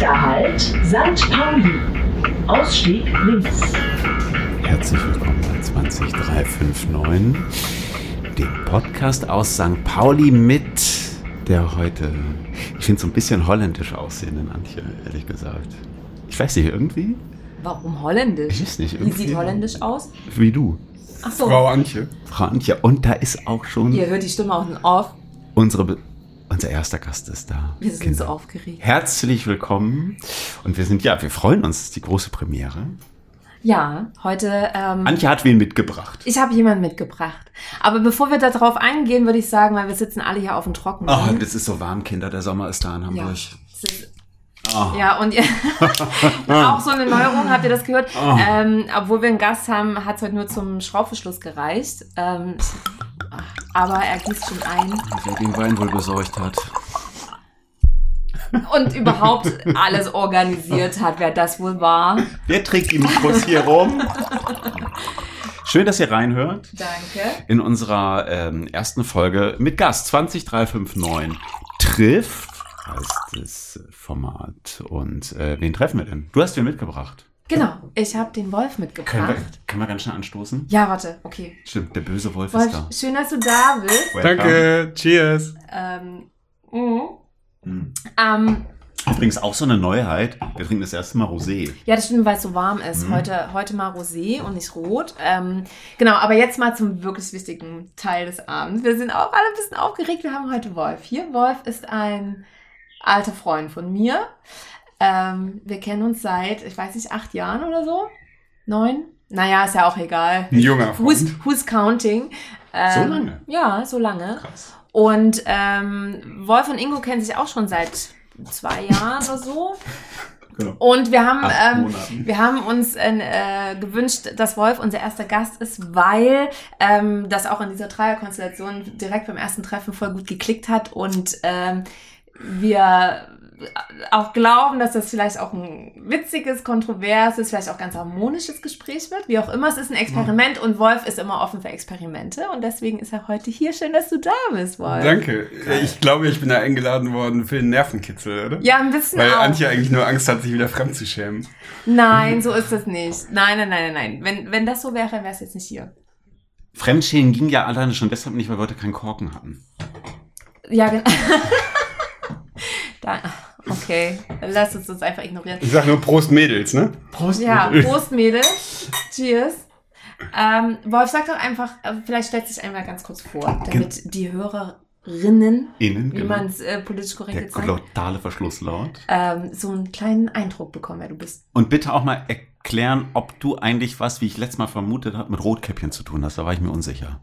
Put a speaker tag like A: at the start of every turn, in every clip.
A: Nächster Halt, St. Pauli. Ausstieg links.
B: Herzlich willkommen bei 20359, dem Podcast aus St. Pauli mit der heute, ich finde so ein bisschen holländisch aussehenden Antje, ehrlich gesagt. Ich weiß nicht, irgendwie?
C: Warum holländisch?
B: Ich weiß nicht,
C: Wie
B: irgendwie.
C: sieht holländisch aus?
B: Wie du,
C: Ach so.
D: Frau Antje.
B: Frau Antje. Und da ist auch schon
C: Ihr hört die Stimme aus dem Off.
B: unsere, unser erster Gast ist da.
C: Wir sind
B: Kinder.
C: so aufgeregt.
B: Herzlich willkommen. Und wir sind, ja, wir freuen uns, die große Premiere.
C: Ja, heute. Ähm,
B: Antje hat wen mitgebracht.
C: ich habe jemanden mitgebracht. Aber bevor wir darauf eingehen, würde ich sagen, weil wir sitzen alle hier auf dem Trockenen.
B: Oh, das ist so warm, Kinder. Der Sommer ist da in
C: ja.
B: Hamburg.
C: Ist-
B: Oh.
C: Ja, und ihr, auch so eine Neuerung, habt ihr das gehört?
B: Oh.
C: Ähm, obwohl wir einen Gast haben, hat es heute nur zum Schraubverschluss gereicht. Ähm, aber er gießt schon ein.
B: Wer den Wein wohl besorgt hat.
C: Und überhaupt alles organisiert hat, wer das wohl war.
B: Wer trägt die Mikros hier rum? Schön, dass ihr reinhört
C: Danke.
B: in unserer ähm, ersten Folge mit Gast 20359 trifft heißt das Format. Und äh, wen treffen wir denn? Du hast wen mitgebracht.
C: Genau, ich habe den Wolf
B: Können
C: mitgebracht.
B: wir, können wir ganz schnell anstoßen?
C: Ja, warte, okay.
B: Stimmt, der böse Wolf,
C: Wolf,
B: ist da.
C: schön, dass du da bist.
B: Welcome.
D: Danke. Cheers.
C: Ähm, mhm.
B: Hm.
C: ähm,
B: Übrigens auch so eine Neuheit. Wir trinken das erste Mal Rosé.
C: ja, das stimmt, weil es so warm ist.
B: Mhm.
C: Heute, heute mal Rosé und nicht rot. Ähm, genau, aber jetzt mal zum wirklich wichtigen Teil des Abends. Wir sind auch alle ein bisschen aufgeregt. Wir haben heute Wolf hier. Wolf ist ein alter Freund von mir. Ähm, wir kennen uns seit, ich weiß nicht, acht Jahren oder so. Neun? Naja, ist ja auch egal.
D: Ein junger
C: Who's,
D: Freund.
C: who's counting? Ähm,
B: So lange?
C: Ja, so lange.
B: Krass.
C: Und ähm, Wolf und Ingo kennen sich auch schon seit zwei Jahren oder so.
B: Genau.
C: Und wir haben, ähm, wir haben uns äh, gewünscht, dass Wolf unser erster Gast ist, weil ähm, das auch in dieser Dreierkonstellation direkt beim ersten Treffen voll gut geklickt hat und ähm, wir auch glauben, dass das vielleicht auch ein witziges, kontroverses, vielleicht auch ganz harmonisches Gespräch wird. Wie auch immer, es ist ein Experiment und Wolf ist immer offen für Experimente und deswegen ist er heute hier. Schön, dass du da bist, Wolf.
D: Danke. Ich glaube, ich bin da eingeladen worden für den Nervenkitzel, oder?
C: Ja, ein bisschen
D: Weil
C: auch.
D: Antje eigentlich nur Angst hat, sich wieder fremd zu schämen.
C: Nein, so ist es nicht. Nein, nein, nein, nein, nein. Wenn, wenn das so wäre, wäre es jetzt nicht hier.
B: Fremdschämen ging ja alleine schon deshalb nicht, weil wir heute keinen Korken hatten.
C: Ja, genau. da, okay, lass uns das einfach ignorieren.
D: Ich sag nur Prost Mädels, ne?
B: Prost.
C: Ja, Prost, Mädel. Cheers. Ähm, Wolf, sag doch einfach, äh, vielleicht stellt sich einmal ganz kurz vor, damit die Hörerinnen,
B: Innen,
C: wie
B: genau.
C: man es äh, politisch korrekt
B: Der
C: sagt,
B: glottale Verschlusslaut.
C: ähm, so einen kleinen Eindruck bekommen, wer du bist.
B: Und bitte auch mal erklären, ob du eigentlich was, wie ich letztes Mal vermutet habe, mit Rotkäppchen zu tun hast. Da war ich mir unsicher.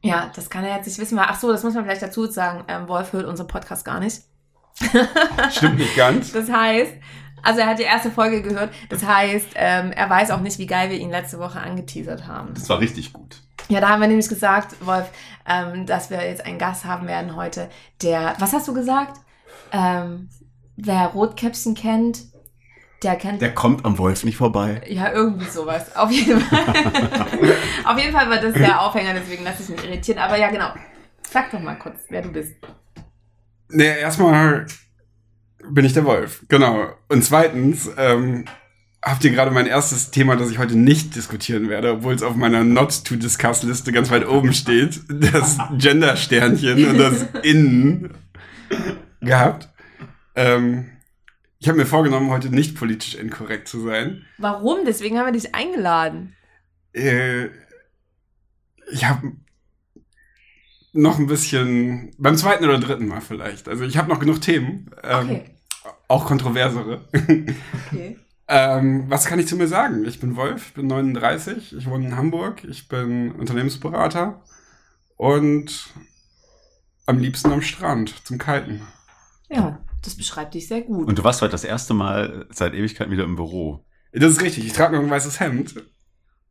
C: Ja, das kann er jetzt nicht wissen, ach so, das muss man vielleicht dazu sagen, ähm, Wolf hört unseren Podcast gar nicht.
D: Stimmt nicht ganz.
C: Das heißt, also er hat die erste Folge gehört. Das heißt, ähm, er weiß auch nicht, wie geil wir ihn letzte Woche angeteasert haben.
B: Das war richtig gut.
C: Ja, da haben wir nämlich gesagt, Wolf, ähm, dass wir jetzt einen Gast haben werden heute, der, was hast du gesagt? Ähm, wer Rotkäppchen kennt, der kennt.
B: Der kommt am Wolf nicht vorbei.
C: ja, irgendwie sowas. Auf jeden Fall. Auf jeden Fall war das der Aufhänger, deswegen lasse ich mich irritieren. Aber ja, genau. Sag doch mal kurz, wer du bist.
D: Nee, erstmal bin ich der Wolf. Genau. Und zweitens, ähm, habt ihr gerade mein erstes Thema, das ich heute nicht diskutieren werde, obwohl es auf meiner Not-to-Discuss-Liste ganz weit oben steht, das Gender-Sternchen und das Innen gehabt. Ähm, ich habe mir vorgenommen, heute nicht politisch inkorrekt zu sein.
C: Warum? Deswegen haben wir dich eingeladen.
D: Äh, ich habe noch ein bisschen, beim zweiten oder dritten Mal vielleicht. Also ich habe noch genug Themen, ähm,
C: Okay.
D: auch kontroversere.
C: Okay.
D: ähm, was kann ich zu mir sagen? Ich bin Wolf, ich bin 39, ich wohne in Hamburg, ich bin Unternehmensberater und am liebsten am Strand zum Kiten.
C: Ja, das beschreibt dich sehr gut.
B: Und du warst heute das erste Mal seit Ewigkeit wieder im Büro.
D: Das ist richtig, ich trage noch ein weißes Hemd.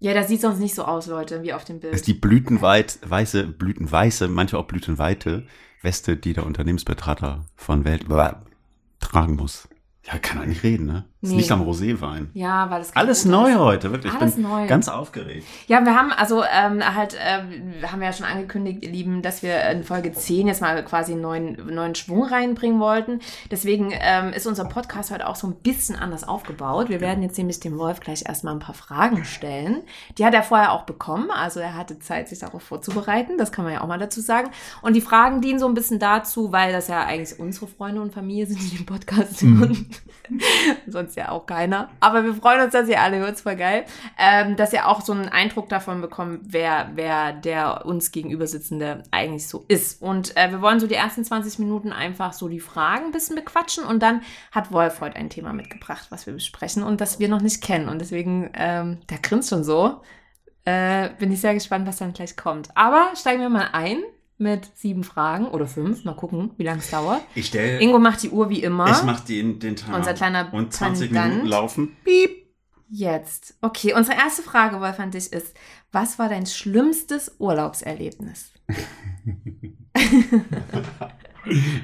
C: Ja, das sieht sonst nicht so aus, Leute, wie auf dem
B: Das ist
C: Bild.
B: die blütenweit, weiße, blütenweiße, manche auch blütenweite Weste, die der Unternehmensberater von Welt tragen muss. Ja, kann er nicht reden, ne? Ist
C: Nee.
B: nicht am Roséwein.
C: Ja, weil es
B: Alles neu
C: ist.
B: heute, wirklich.
C: Alles neu.
B: ganz aufgeregt.
C: Ja, wir haben also ähm, halt, äh, wir haben ja schon angekündigt, ihr Lieben, dass wir in Folge 10 jetzt mal quasi einen neuen, neuen Schwung reinbringen wollten. Deswegen ähm, ist unser Podcast heute auch so ein bisschen anders aufgebaut. Wir werden jetzt nämlich dem Wolf gleich erstmal ein paar Fragen stellen. Die hat er vorher auch bekommen, also er hatte Zeit, sich darauf vorzubereiten. Das kann man ja auch mal dazu sagen. Und die Fragen dienen so ein bisschen dazu, weil das ja eigentlich unsere Freunde und Familie sind, die den Podcast hören. Sonst ja auch keiner. Aber wir freuen uns, dass ihr alle hört, voll geil. Ähm, dass ihr auch so einen Eindruck davon bekommt, wer, wer der uns gegenüber sitzende eigentlich so ist. Und äh, wir wollen so die ersten 20 Minuten einfach so die Fragen ein bisschen bequatschen und dann hat Wolf heute ein Thema mitgebracht, was wir besprechen und das wir noch nicht kennen. Und deswegen, ähm, der grinst schon so. Äh, bin ich sehr gespannt, was dann gleich kommt. Aber steigen wir mal ein mit sieben Fragen oder fünf. Mal gucken, wie lange es dauert.
B: Ich stelle.
C: Ingo macht die Uhr wie immer.
B: Ich mach den, den Timer.
C: Unser kleiner
B: Und 20
C: Pendant.
B: Minuten laufen. Piep.
C: Jetzt. Okay, unsere erste Frage, Wolf, an dich ist, was war dein schlimmstes Urlaubserlebnis?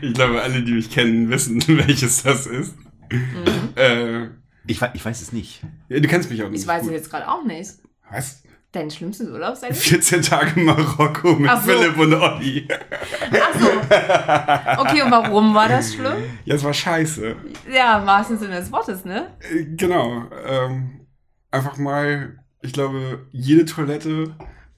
D: Ich glaube, alle, die mich kennen, wissen, welches das ist.
C: Mhm.
D: Äh,
B: Ich, ich weiß es nicht.
D: ja, du kennst mich auch nicht.
C: Ich weiß es jetzt gerade auch nicht.
D: Was?
C: Dein schlimmstes Urlaubserlebnis?
D: 14 Tage Marokko mit
C: so.
D: Philipp und Olli.
C: Ach so. Okay, und warum war das schlimm?
D: Ja, es war scheiße.
C: Ja, im wahrsten Sinne des Wortes, ne?
D: Äh, Genau. Ähm, einfach mal, ich glaube, jede Toilette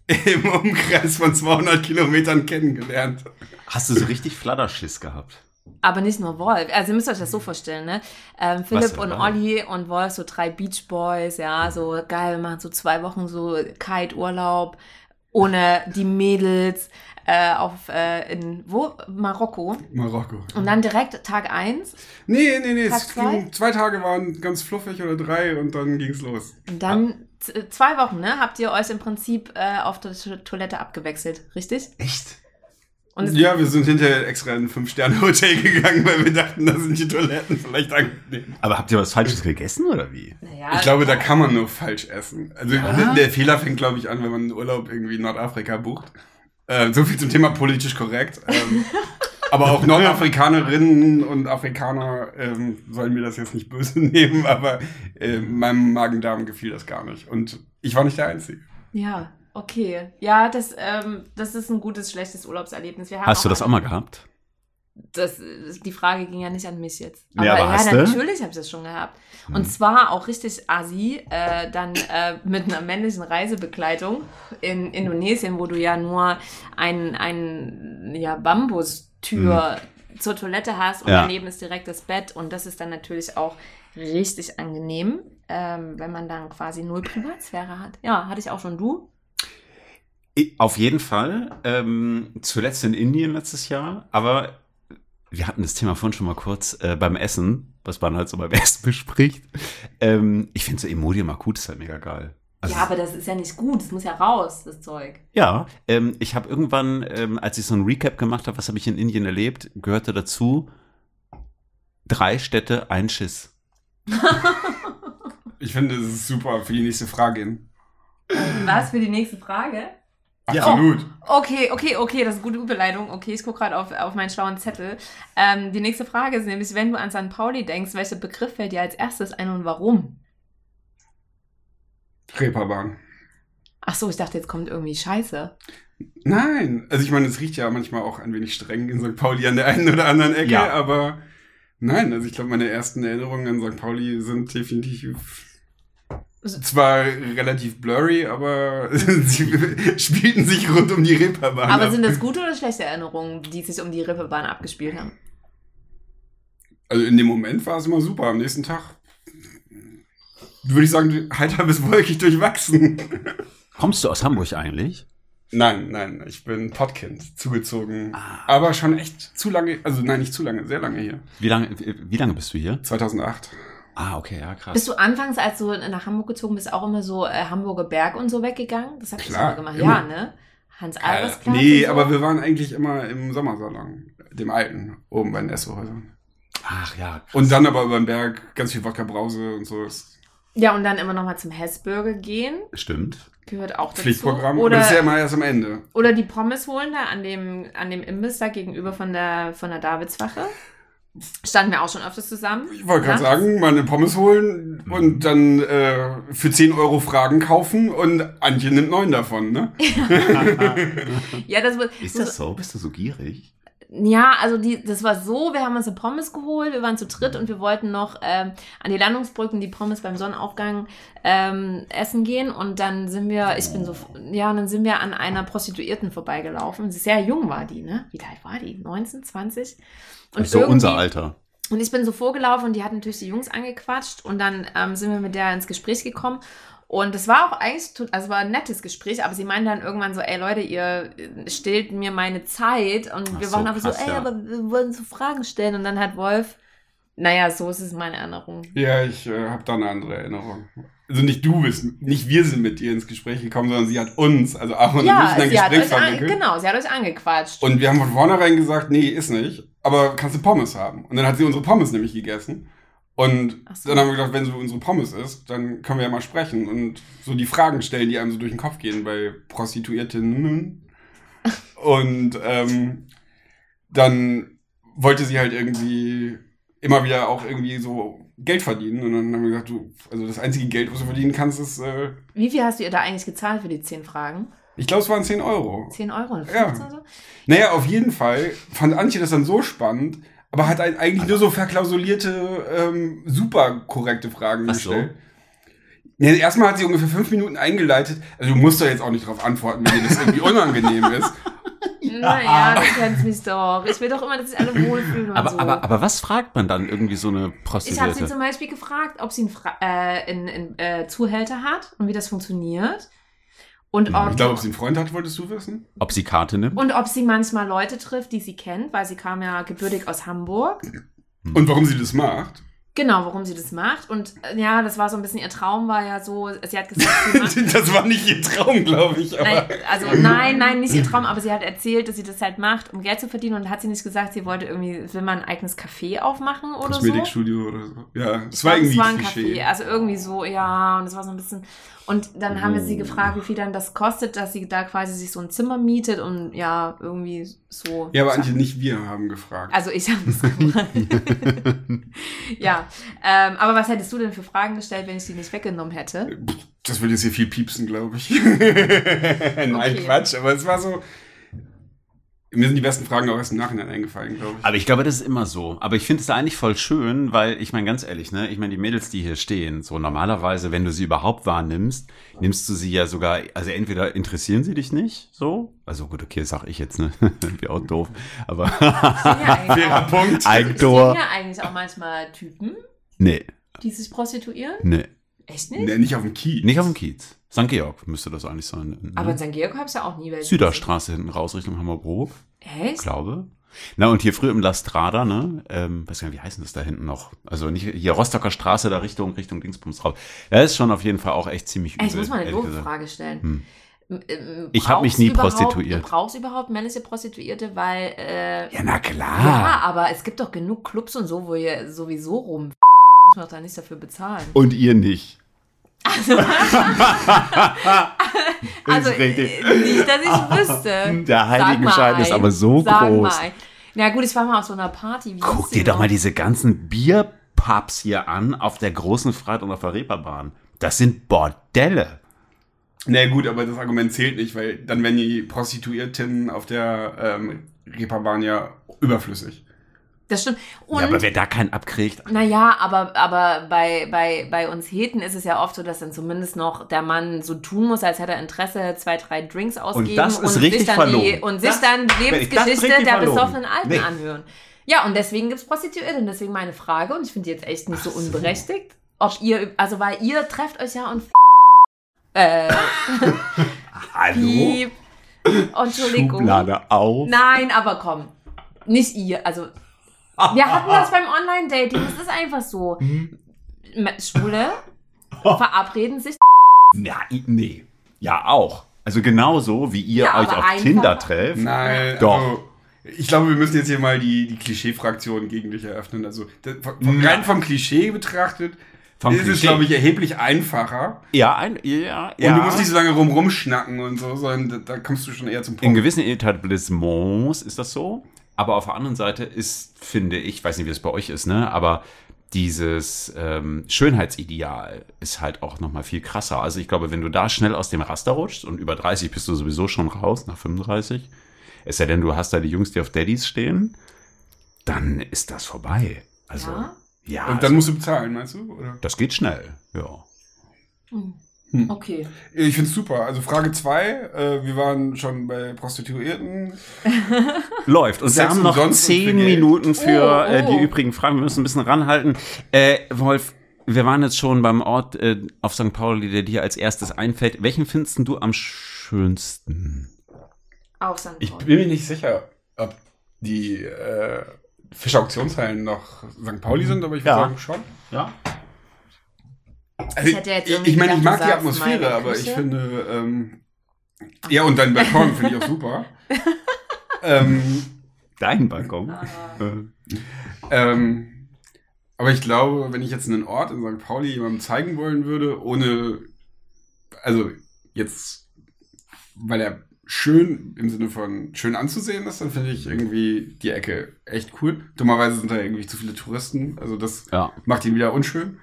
D: im Umkreis von 200 Kilometern kennengelernt.
B: Hast du so richtig Flatterschiss gehabt?
C: Aber nicht nur Wolf. Also ihr müsst euch das so vorstellen, ne? Ähm, Philipp und? Olli und Wolf, so drei Beach Boys, ja, so geil, wir machen so zwei Wochen so Kite-Urlaub ohne die Mädels äh, auf äh, in wo? Marokko.
D: Marokko.
C: Und dann direkt Tag eins
D: Nee, nee, nee.
C: Tag
D: Es
C: zwei?
D: ging, zwei Tage waren ganz fluffig oder drei und dann ging's los.
C: und dann z- zwei Wochen, ne? Habt ihr euch im Prinzip äh, auf der To- Toilette abgewechselt, richtig?
B: Echt?
D: Ja, wir sind hinterher extra in ein Fünf-Sterne-Hotel gegangen, weil wir dachten, da sind die Toiletten vielleicht angenehm.
B: Aber habt ihr was Falsches gegessen oder wie?
C: naja,
D: Ich glaube, da kann man nur falsch essen. Also
B: Ja.
D: der, der Fehler fängt, glaube ich, an, wenn man einen Urlaub irgendwie in Nordafrika bucht. Äh, so viel zum Thema politisch korrekt. Ähm, aber auch Nordafrikanerinnen und Afrikaner ähm, sollen mir das jetzt nicht böse nehmen, aber äh, meinem Magen-Darm gefiel das gar nicht. Und ich war nicht der Einzige.
C: ja, okay. Ja, das, ähm, das ist ein gutes, schlechtes Urlaubserlebnis.
B: Hast du das auch mal gehabt?
C: das, die Frage ging ja nicht an mich jetzt.
B: Ja, aber du?
C: natürlich habe ich das schon gehabt. Und zwar auch richtig assi, äh, dann äh, mit einer männlichen Reisebegleitung in Indonesien, wo du ja nur ein, ein ja, Bambustür zur Toilette hast und.
B: Ja.
C: daneben ist direkt das Bett. Und das ist dann natürlich auch richtig angenehm, ähm, wenn man dann quasi null Privatsphäre hat. Ja, hatte ich auch schon du.
B: Auf jeden Fall. Ähm, zuletzt in Indien letztes Jahr. Aber wir hatten das Thema vorhin schon mal kurz äh, beim Essen, was man halt so beim Essen bespricht. Ähm, ich finde so Imodium Makut ist halt mega geil. Also,
C: ja, aber das ist ja nicht gut. Das muss ja raus, das Zeug.
B: Ja, ähm, ich habe irgendwann, ähm, als ich so ein Recap gemacht habe, was habe ich in Indien erlebt, gehörte dazu drei Städte, ein Schiss.
D: Ich finde, es ist super für die nächste Frage.
C: Was für die nächste Frage?
B: Ja.
D: Absolut.
C: Okay, okay, okay, das ist eine gute Überleitung. Okay, ich gucke gerade auf, auf meinen schlauen Zettel. Ähm, die nächste Frage ist nämlich, wenn du an St. Pauli denkst, welcher Begriff fällt dir als erstes ein und warum?
D: Reeperbahn.
C: Ach so, ich dachte, jetzt kommt irgendwie Scheiße.
D: Nein, also ich meine, es riecht ja manchmal auch ein wenig streng in St. Pauli an der einen oder anderen Ecke,
B: Ja.
D: aber nein, also ich glaube, meine ersten Erinnerungen an St. Pauli sind definitiv zwar relativ blurry, aber sie spielten sich rund um die Reeperbahn.
C: Aber
D: ab.
C: sind das gute oder schlechte Erinnerungen, die sich um die Rippebahn abgespielt haben?
D: Also in dem Moment war es immer super. Am nächsten Tag würde ich sagen, heiter bis wolkig durchwachsen.
B: Kommst du aus Hamburg eigentlich?
D: Nein, nein, ich bin Pottkind, zugezogen.
B: Ah.
D: Aber schon echt zu lange, also nein, nicht zu lange, sehr lange hier.
B: Wie lange, wie lange bist du hier?
D: 2008.
B: Ah, okay, ja, krass.
C: Bist du anfangs, als du nach Hamburg gezogen bist, auch immer so äh, Hamburger Berg und so weggegangen? Das ich
D: Klar,
C: immer gemacht.
D: immer.
C: Ja, ne? Hans-Albers-Platz
D: nee,
C: und so.
D: aber wir waren eigentlich immer im Sommersalon, dem alten, oben bei den Esso-Häusern.
B: Ach ja, krass.
D: Und dann aber über den Berg ganz viel Wodka-Brause und so.
C: Ja, und dann immer noch mal zum Hessburger gehen.
B: Stimmt.
C: Gehört auch dazu.
D: Pflichtprogramm. aber
C: Oder,
D: das ist ja immer erst am Ende.
C: oder die Pommes holen da an dem, an dem Imbiss da gegenüber von der, von der Davidswache. Standen wir auch schon öfters zusammen.
D: Ich wollte gerade
C: nachts.
D: sagen, mal eine Pommes holen und dann äh, für 10 Euro Fragen kaufen und Antje nimmt neun davon, ne?
C: Ja, das, war-
B: Ist das so? Bist du so gierig?
C: Ja, also die, das war so, wir haben uns eine Pommes geholt, wir waren zu dritt und wir wollten noch ähm, an die Landungsbrücken die Pommes beim Sonnenaufgang ähm, essen gehen und dann sind wir, ich bin so, ja, und dann sind wir an einer Prostituierten vorbeigelaufen. Sehr jung war die, ne? Wie alt war die? 19, 20? Und
B: so
C: irgendwie-
B: unser Alter.
C: Und ich bin so vorgelaufen und die hat natürlich die Jungs angequatscht und dann ähm, sind wir mit der ins Gespräch gekommen. Und es war auch eigentlich, also war ein nettes Gespräch, aber sie meinte dann irgendwann so, ey Leute, ihr äh, stillt mir meine Zeit. Und
B: Ach
C: wir
B: so,
C: waren aber so, ey,
B: ja.
C: aber wir wollen so Fragen stellen. Und dann hat Wolf, naja, so ist es meine Erinnerung.
D: Ja, ich äh, habe da eine andere Erinnerung. Also nicht du bist, nicht wir sind mit ihr ins Gespräch gekommen, sondern sie hat uns, also Aaron und mich
C: Ja,
D: in ein Gespräch
C: euch an,
D: verwickelt.
C: genau, sie hat euch angequatscht.
D: Und wir haben von vornherein gesagt, nee, ist nicht. Aber kannst du Pommes haben? Und dann hat sie unsere Pommes nämlich gegessen. Und
C: so.
D: dann haben wir gedacht, wenn so unsere Pommes ist, dann können wir ja mal sprechen und so die Fragen stellen, die einem so durch den Kopf gehen bei Prostituiertinnen. Und ähm, dann wollte sie halt irgendwie immer wieder auch irgendwie so Geld verdienen. Und dann haben wir gesagt, du, also das einzige Geld, was du verdienen kannst, ist, äh,
C: Wie viel hast du ihr da eigentlich gezahlt für die zehn Fragen?
D: ich glaube, es waren 10 Euro.
C: 10 Euro oder
D: Ja.
C: 15 oder so?
D: Naja, auf jeden Fall fand Antje das dann so spannend, aber hat ein- eigentlich nur so verklausulierte, ähm, super korrekte Fragen
B: Ach so.
D: gestellt. Nee, erstmal hat sie ungefähr fünf Minuten eingeleitet. Also du musst doch jetzt auch nicht drauf antworten, wenn dir das irgendwie unangenehm ist.
C: Naja, du kennst mich doch. Ich will doch immer, dass sich alle wohlfühlen und
B: Aber,
C: so.
B: aber, aber was fragt man dann irgendwie so eine
C: Ich habe sie
B: Prostituierte?
C: zum Beispiel gefragt, ob sie einen, Fra äh, einen, einen äh, Zuhälter hat und wie das funktioniert. Und ob,
D: Ich glaube, ob sie einen Freund hat, wolltest du wissen?
B: Ob sie Karte nimmt?
C: und ob sie manchmal Leute trifft, die sie kennt, weil sie kam ja gebürtig aus Hamburg.
D: Und warum sie das macht?
C: Genau, warum sie das macht. Und äh, ja, das war so ein bisschen ihr Traum, war ja so, sie hat gesagt, sie
D: das war nicht ihr Traum, glaube ich.
C: Nein, also nein, nein, nicht ihr Traum, aber sie hat erzählt, dass sie das halt macht, um Geld zu verdienen und hat sie nicht gesagt, sie wollte irgendwie, will man ein eigenes Café aufmachen oder so.
D: Kosmetikstudio oder so. Ja, es war irgendwie
C: es war ein
D: Klischee.
C: Café, also irgendwie so, ja, und es war so ein bisschen. Und dann haben wir
B: Oh.
C: sie gefragt, wie viel dann das kostet, dass sie da quasi sich so ein Zimmer mietet und ja, irgendwie so.
D: Ja, aber Antje, nicht wir haben gefragt.
C: Also ich habe es gemacht. ja, ähm, aber was hättest du denn für Fragen gestellt, wenn ich die nicht weggenommen hätte?
D: Das würde jetzt hier viel piepsen, glaube ich. Nein,
C: Okay.
D: Quatsch, aber es war so. Mir sind die besten Fragen auch erst im Nachhinein eingefallen, glaube ich.
B: Aber ich glaube, das ist immer so. Aber ich finde es eigentlich voll schön, weil ich meine, ganz ehrlich, ne, ich meine, die Mädels, die hier stehen, so normalerweise, wenn du sie überhaupt wahrnimmst, nimmst du sie ja sogar, also entweder interessieren sie dich nicht, so, also gut, okay, sag ich jetzt, ne, wie auch doof, aber
C: ja
D: Fairer Punkt.
B: Eigentor.
C: ja eigentlich auch manchmal Typen,
B: Nee,
C: die sich prostituieren.
B: nee,
C: Echt nicht?
D: Nee, nicht auf dem Kiez.
B: nicht auf dem Kiez. St. Georg müsste das eigentlich sein. Ne?
C: Aber in St. Georg habe ich ja auch nie welche.
B: Süderstraße hinten raus Richtung Hammerbrook,
C: Echt?
B: glaube. Na, und hier früher im La Strada, ne, ähm, weiß gar nicht, wie heißt denn das da hinten noch? Also nicht, hier Rostocker Straße, da Richtung, Richtung Dingsbums raus. Da ist schon auf jeden Fall auch echt ziemlich übel.
C: Ich muss mal eine doofe. Frage stellen.
B: Hm.
C: M- ähm,
B: Ich hab mich nie
C: du
B: prostituiert.
C: Du brauchst überhaupt männliche Prostituierte, weil äh,
B: Ja, na klar.
C: Ja, aber es gibt doch genug Clubs und so, wo ihr sowieso rum muss man doch da nicht dafür bezahlen.
B: Und ihr nicht.
C: Also
B: richtig.
C: äh, nicht, dass ich wüsste.
B: Der Heiligenschein ist aber so
C: Sag
B: groß.
C: Mal. Na gut, ich war mal auf so einer Party. Wie
B: Guck dir doch
C: noch?
B: mal diese ganzen Bierpubs hier an auf der großen Freit- und auf der Reeperbahn. Das sind Bordelle.
D: Na gut, aber das Argument zählt nicht, weil dann wären die Prostituierten auf der ähm, Reeperbahn ja überflüssig.
C: Das stimmt. Und
B: ja, aber wer da keinen abkriegt.
C: Naja, aber, aber bei, bei, bei uns Heten ist es ja oft so, dass dann zumindest noch der Mann so tun muss, als hätte er Interesse, zwei, drei Drinks ausgeben
B: das ist
C: sich
B: richtig
C: dann die, und sich
B: Das-
C: dann die
B: das ist
C: Lebensgeschichte der
B: verlogen.
C: besoffenen Alten
B: Nee.
C: anhören. Ja, und deswegen gibt's Prostituierte. Und deswegen meine Frage, und ich finde die jetzt echt nicht so unberechtigt, ob ihr, also weil ihr trefft euch ja und äh,
B: Hallo?
C: piep. Entschuldigung.
B: Schublade auf.
C: Nein, aber komm. Nicht ihr, also wir hatten das beim Online-Dating, das ist einfach so.
B: Mhm.
C: Schwule verabreden sich.
B: Ja, nee. Ja, auch. Also genauso, wie ihr
C: Ja,
B: euch auf
C: einfach-
B: Tinder trefft.
D: Nein,
B: Doch.
D: Also, ich glaube, wir müssen jetzt hier mal die, die Klischee-Fraktion gegen dich eröffnen. Also das, von, von,
B: Ja.
D: rein vom Klischee betrachtet
B: Vom
D: ist es,
B: Klischee.
D: glaube ich, erheblich einfacher.
B: Ja, ein, ja,
D: Und du musst nicht so lange rum rumschnacken und so, sondern da, da kommst du schon eher zum
B: In
D: Punkt.
B: gewissen Etablissements ist das so. Aber auf der anderen Seite ist, finde ich, weiß nicht, wie das bei euch ist, ne, aber dieses ähm, Schönheitsideal ist halt auch noch mal viel krasser. Also ich glaube, wenn du da schnell aus dem Raster rutschst und über 30 bist du sowieso schon raus, nach 35, es sei denn, du hast da die Jungs, die auf Daddys stehen, dann ist das vorbei. Also,
C: Ja?
B: ja,
D: Und dann
B: also,
D: musst du bezahlen, meinst du? Oder?
B: das geht schnell, ja.
C: Hm.
D: Hm.
C: Okay.
D: Ich find's super. Also Frage zwei, äh, wir waren schon bei Prostituierten.
B: Läuft. Und wir
D: Sex
B: haben noch zehn. Minuten für
C: Oh,
B: Äh, die
C: oh.
B: übrigen Fragen. Wir müssen ein bisschen ranhalten. Äh, Wolf, wir waren jetzt schon beim Ort äh, auf St. Pauli, der dir als erstes einfällt. Welchen findest du am schönsten?
C: Auch St.
D: Ich
C: Pauli.
D: bin mir nicht sicher, ob die äh, Fischauktionshallen noch St. Pauli sind, aber ich würde
B: Ja.
D: sagen schon.
B: Ja.
D: Also,
C: Ich hätte jetzt
D: ich,
C: irgendwie
D: ich meine, ich mag die Atmosphäre,
C: meine
D: aber ich finde, ähm, ja, und dein Balkon finde ich auch super. ähm,
B: Dein Balkon.
C: Ah.
B: Äh,
D: ähm, aber ich glaube, wenn ich jetzt einen Ort in St. Pauli jemandem zeigen wollen würde, ohne, also jetzt, weil er schön im Sinne von schön anzusehen ist, dann finde ich irgendwie die Ecke echt cool. Dummerweise sind da irgendwie zu viele Touristen, also das
B: ja.
D: macht ihn wieder unschön.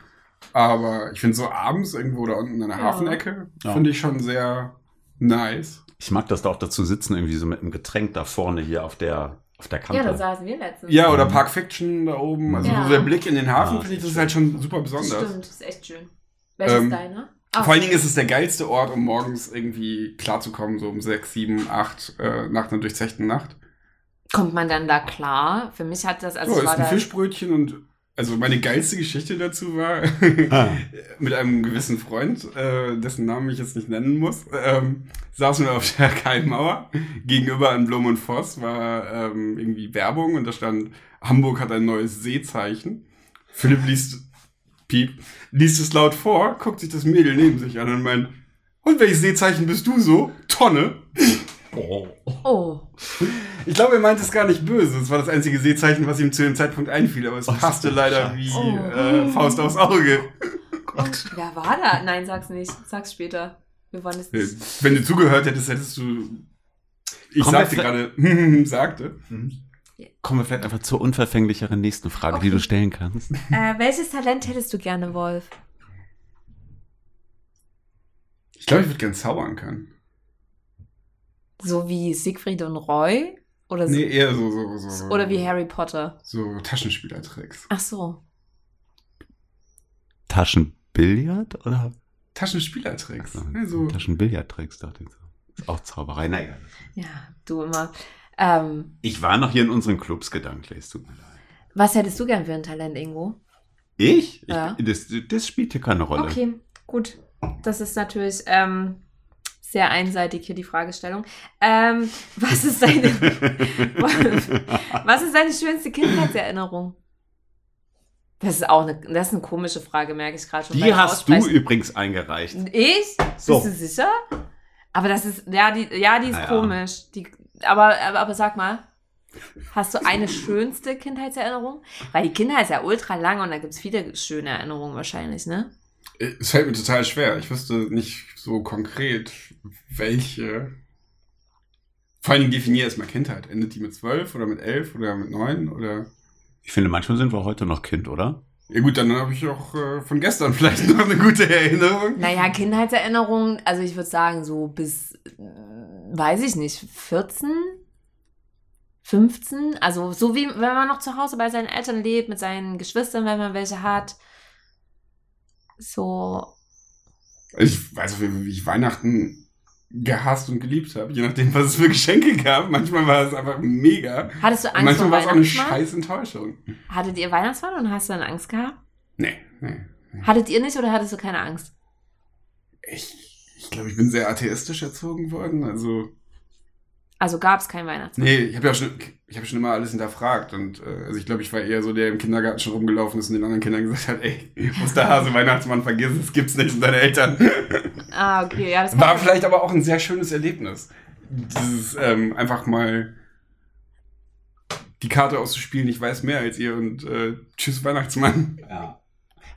D: Aber ich finde so abends irgendwo da unten an der
C: Ja.
D: Hafenecke,
B: Ja.
D: finde ich schon sehr nice.
B: Ich mag das da auch dazu sitzen, irgendwie so mit einem Getränk da vorne hier auf der, auf der Kante.
C: Ja, da saßen wir letztens.
D: Ja, oder Park Fiction da oben. Also
C: Ja.
D: so der Blick in den Hafen,
B: Ja,
D: finde ich, das ist halt schon super besonders.
C: Stimmt, das ist echt schön. Welches
D: Ähm,
C: ist deiner? Ah,
D: Vor allen Dingen ist es der geilste Ort, um morgens irgendwie klarzukommen, so um sechs, sieben, acht äh, nach einer durchzechten Nacht.
C: Kommt man dann da klar? Für mich hat das, also
D: so,
C: ich
D: ist ein Fischbrötchen und also meine geilste Geschichte dazu war
B: Ah.
D: mit einem gewissen Freund, äh, dessen Namen ich jetzt nicht nennen muss, ähm, saßen wir auf der Keimmauer. Gegenüber an Blum und Voss war ähm, irgendwie Werbung und da stand, Hamburg hat ein neues Seezeichen. Philipp liest, piep, liest es laut vor, guckt sich das Mädel neben sich an und meint, und welches Seezeichen bist du so? Tonne.
C: Oh,
D: Ich glaube, er meint es gar nicht böse. Es war das einzige Seezeichen, was ihm zu dem Zeitpunkt einfiel, aber es passte leider wie
C: Oh.
D: äh, Faust aufs Auge.
C: wer war da? Nein, sag's nicht. Sag's später. Wir wollen es nicht.
D: Wenn du zugehört hättest, hättest du. Ich
B: Komm,
D: sagte gerade, sagte.
B: Kommen wir vielleicht einfach zur unverfänglicheren nächsten Frage, die
C: Okay.
B: du stellen kannst.
C: Äh, welches Talent hättest du gerne, Wolf?
D: Ich glaube, ich würde gern zaubern können.
C: So wie Siegfried und Roy? Oder, so,
D: Nee, eher so, so, so.
C: oder wie Harry Potter?
D: So Taschenspielertricks.
C: Ach so.
B: Taschenbillard oder?
D: Taschenspielertricks.
B: So,
D: Ja, so.
B: Taschenbillardtricks, dachte ich so. Ist auch Zauberei. Na egal.
C: Ja, du immer. Ähm,
B: Ich war noch hier in unseren Clubs gedanklich, es tut mir leid.
C: was hättest du gern für ein Talent, Ingo?
B: Ich?
C: Ja.
B: ich das, das spielt hier keine Rolle.
C: Okay, gut. Das ist natürlich ähm, sehr einseitig hier die Fragestellung. Ähm, was ist deine, was ist deine schönste Kindheitserinnerung? Das ist auch eine, das ist eine komische Frage, merke ich gerade schon.
B: Die hast du übrigens eingereicht.
C: Ich?
B: So.
C: Bist du sicher? Aber das ist, ja, die, ja, die ist
B: Naja.
C: komisch. Die, aber, aber, aber sag mal, hast du eine schönste Kindheitserinnerung? Weil die Kindheit ist ja ultra lang und da gibt es viele schöne Erinnerungen wahrscheinlich, ne?
D: Es fällt mir total schwer. Ich wüsste nicht so konkret, welche. Vor allen Dingen definier erstmal Kindheit. Endet die mit zwölf oder mit elf oder mit neun oder.
B: Ich finde, manchmal sind wir heute noch Kind, oder?
D: Ja gut, dann habe ich auch äh, von gestern vielleicht noch eine gute Erinnerung.
C: Naja, Kindheitserinnerungen, also ich würde sagen, so bis, äh, weiß ich nicht, 14, 15. Also so wie wenn man noch zu Hause bei seinen Eltern lebt, mit seinen Geschwistern, wenn man welche hat. So,
D: Ich weiß auf jeden Fall, wie ich Weihnachten gehasst und geliebt habe, je nachdem, was es für Geschenke gab. Manchmal war es einfach mega.
C: hattest du
D: Und
C: Angst vor
D: manchmal war es auch eine scheiß Enttäuschung.
C: Hattet ihr Weihnachtsmann und hast du dann Angst gehabt?
D: Nee, nee.
C: Hattet ihr nicht oder hattest du keine Angst?
D: Ich, ich glaube, ich bin sehr atheistisch erzogen worden. Also,
C: Also gab es keinen Weihnachtsmann.
D: nee, ich habe ja schon, ich habe schon immer alles hinterfragt. Und äh, also ich glaube, ich war eher so, der im Kindergarten schon rumgelaufen ist und den anderen Kindern gesagt hat, ey, Osterhase, Weihnachtsmann, vergiss es, gibt's nicht. Und deine Eltern.
C: Ah, okay, ja, das
D: War vielleicht aber auch ein sehr schönes Erlebnis. Dieses ähm, einfach mal die Karte auszuspielen, ich weiß mehr als ihr und äh, tschüss Weihnachtsmann.
B: Ja.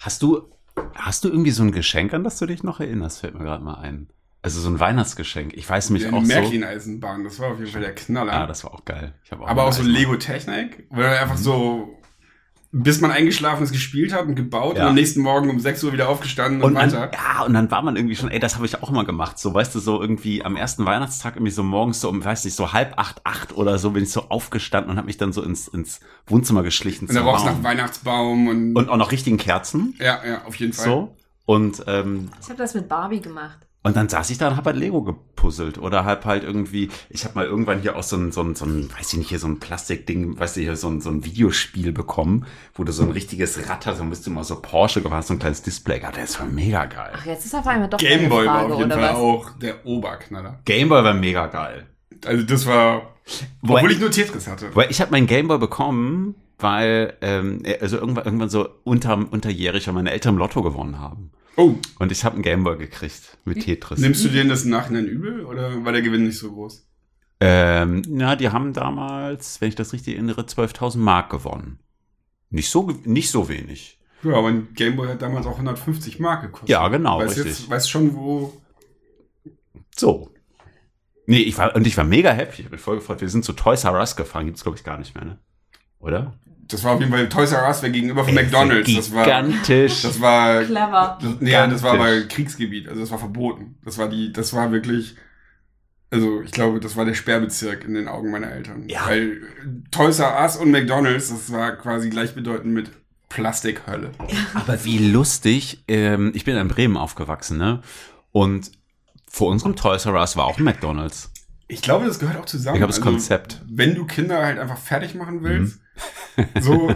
B: Hast du, hast du irgendwie so ein Geschenk, an das du dich noch erinnerst? Fällt mir gerade mal ein. Also so ein Weihnachtsgeschenk. Ich weiß mich
D: Die
B: auch so.
D: Märklin-Eisenbahn, das war auf jeden Fall der Knaller.
B: Ah, das war auch geil. Ich hab
D: Aber auch so
B: Eisenbahn.
D: Lego-Technik, wo er einfach so, bis man eingeschlafen ist, gespielt hat und gebaut
B: Ja.
D: und am nächsten Morgen um 6 Uhr wieder aufgestanden und,
B: Und dann,
D: weiter.
B: ja, und dann war man irgendwie schon, ey, das habe ich auch immer gemacht. So, weißt du, so irgendwie am ersten Weihnachtstag irgendwie so morgens so um, weiß nicht, so halb acht, acht oder so bin ich so aufgestanden und habe mich dann so ins, ins Wohnzimmer geschlichen.
D: Und da
B: zum
D: rochst nach
B: Baum.
D: Weihnachtsbaum und,
B: Und auch noch richtigen Kerzen.
D: ja, ja, auf jeden Fall.
B: So. Und, ähm,
C: Ich habe das mit Barbie gemacht.
B: Und dann saß ich da und hab halt Lego gepuzzelt. Oder hab halt irgendwie, ich habe mal irgendwann hier auch so ein, so ein, so ein, weiß ich nicht, hier so ein Plastikding, weißt du, hier so ein, so ein Videospiel bekommen, wo du so ein richtiges Rad hast und bist du mal so Porsche gefahren, so ein kleines Display gehabt. Das war mega geil.
C: Ach, jetzt ist auf einmal doch
D: Gameboy war
C: Frage,
D: auf jeden
C: oder
D: Fall
C: was?
D: auch der Oberknaller.
B: Gameboy war mega geil.
D: Also das war, obwohl ich nur Tetris hatte.
B: Weil ich habe meinen Gameboy bekommen, weil ähm, also irgendwann, irgendwann so unter, unterjährig, weil meine Eltern im Lotto gewonnen haben.
D: Oh,
B: Und ich habe einen Gameboy gekriegt mit Tetris.
D: nimmst du denen das im Nachhinein übel oder war der Gewinn nicht so groß?
B: Ähm, na, die haben damals, wenn ich das richtig erinnere, 12.000 Mark gewonnen. Nicht so, nicht so wenig.
D: Ja, aber ein Gameboy hat damals auch 150 Mark gekostet.
B: Ja, genau,
D: Weißt
B: richtig.
D: jetzt, weißt schon, wo.
B: So. Nee, ich war, und ich war mega happy. Ich habe mich voll gefreut. Wir sind zu Toys R Us gefahren. Gibt's glaube ich, gar nicht mehr, ne? Oder?
D: Das war auf jeden Fall Toys R Us, wäre gegenüber von McDonalds. Das war,
B: Gigantisch.
D: das war,
C: Clever.
D: das, nee, das war mal Kriegsgebiet. Also das war verboten. Das war die, das war wirklich, also ich glaube, das war der Sperrbezirk in den Augen meiner Eltern.
B: Ja.
D: Weil Toys R Us und McDonalds, das war quasi gleichbedeutend mit Plastikhölle.
B: Aber wie lustig. Ähm, ich bin in Bremen aufgewachsen, ne? Und vor unserem Toys R Us war auch ein McDonalds.
D: Ich glaube, das gehört auch zusammen.
B: Ich glaube, das Konzept.
D: Wenn du Kinder halt einfach fertig machen willst,
B: Mhm.
D: so.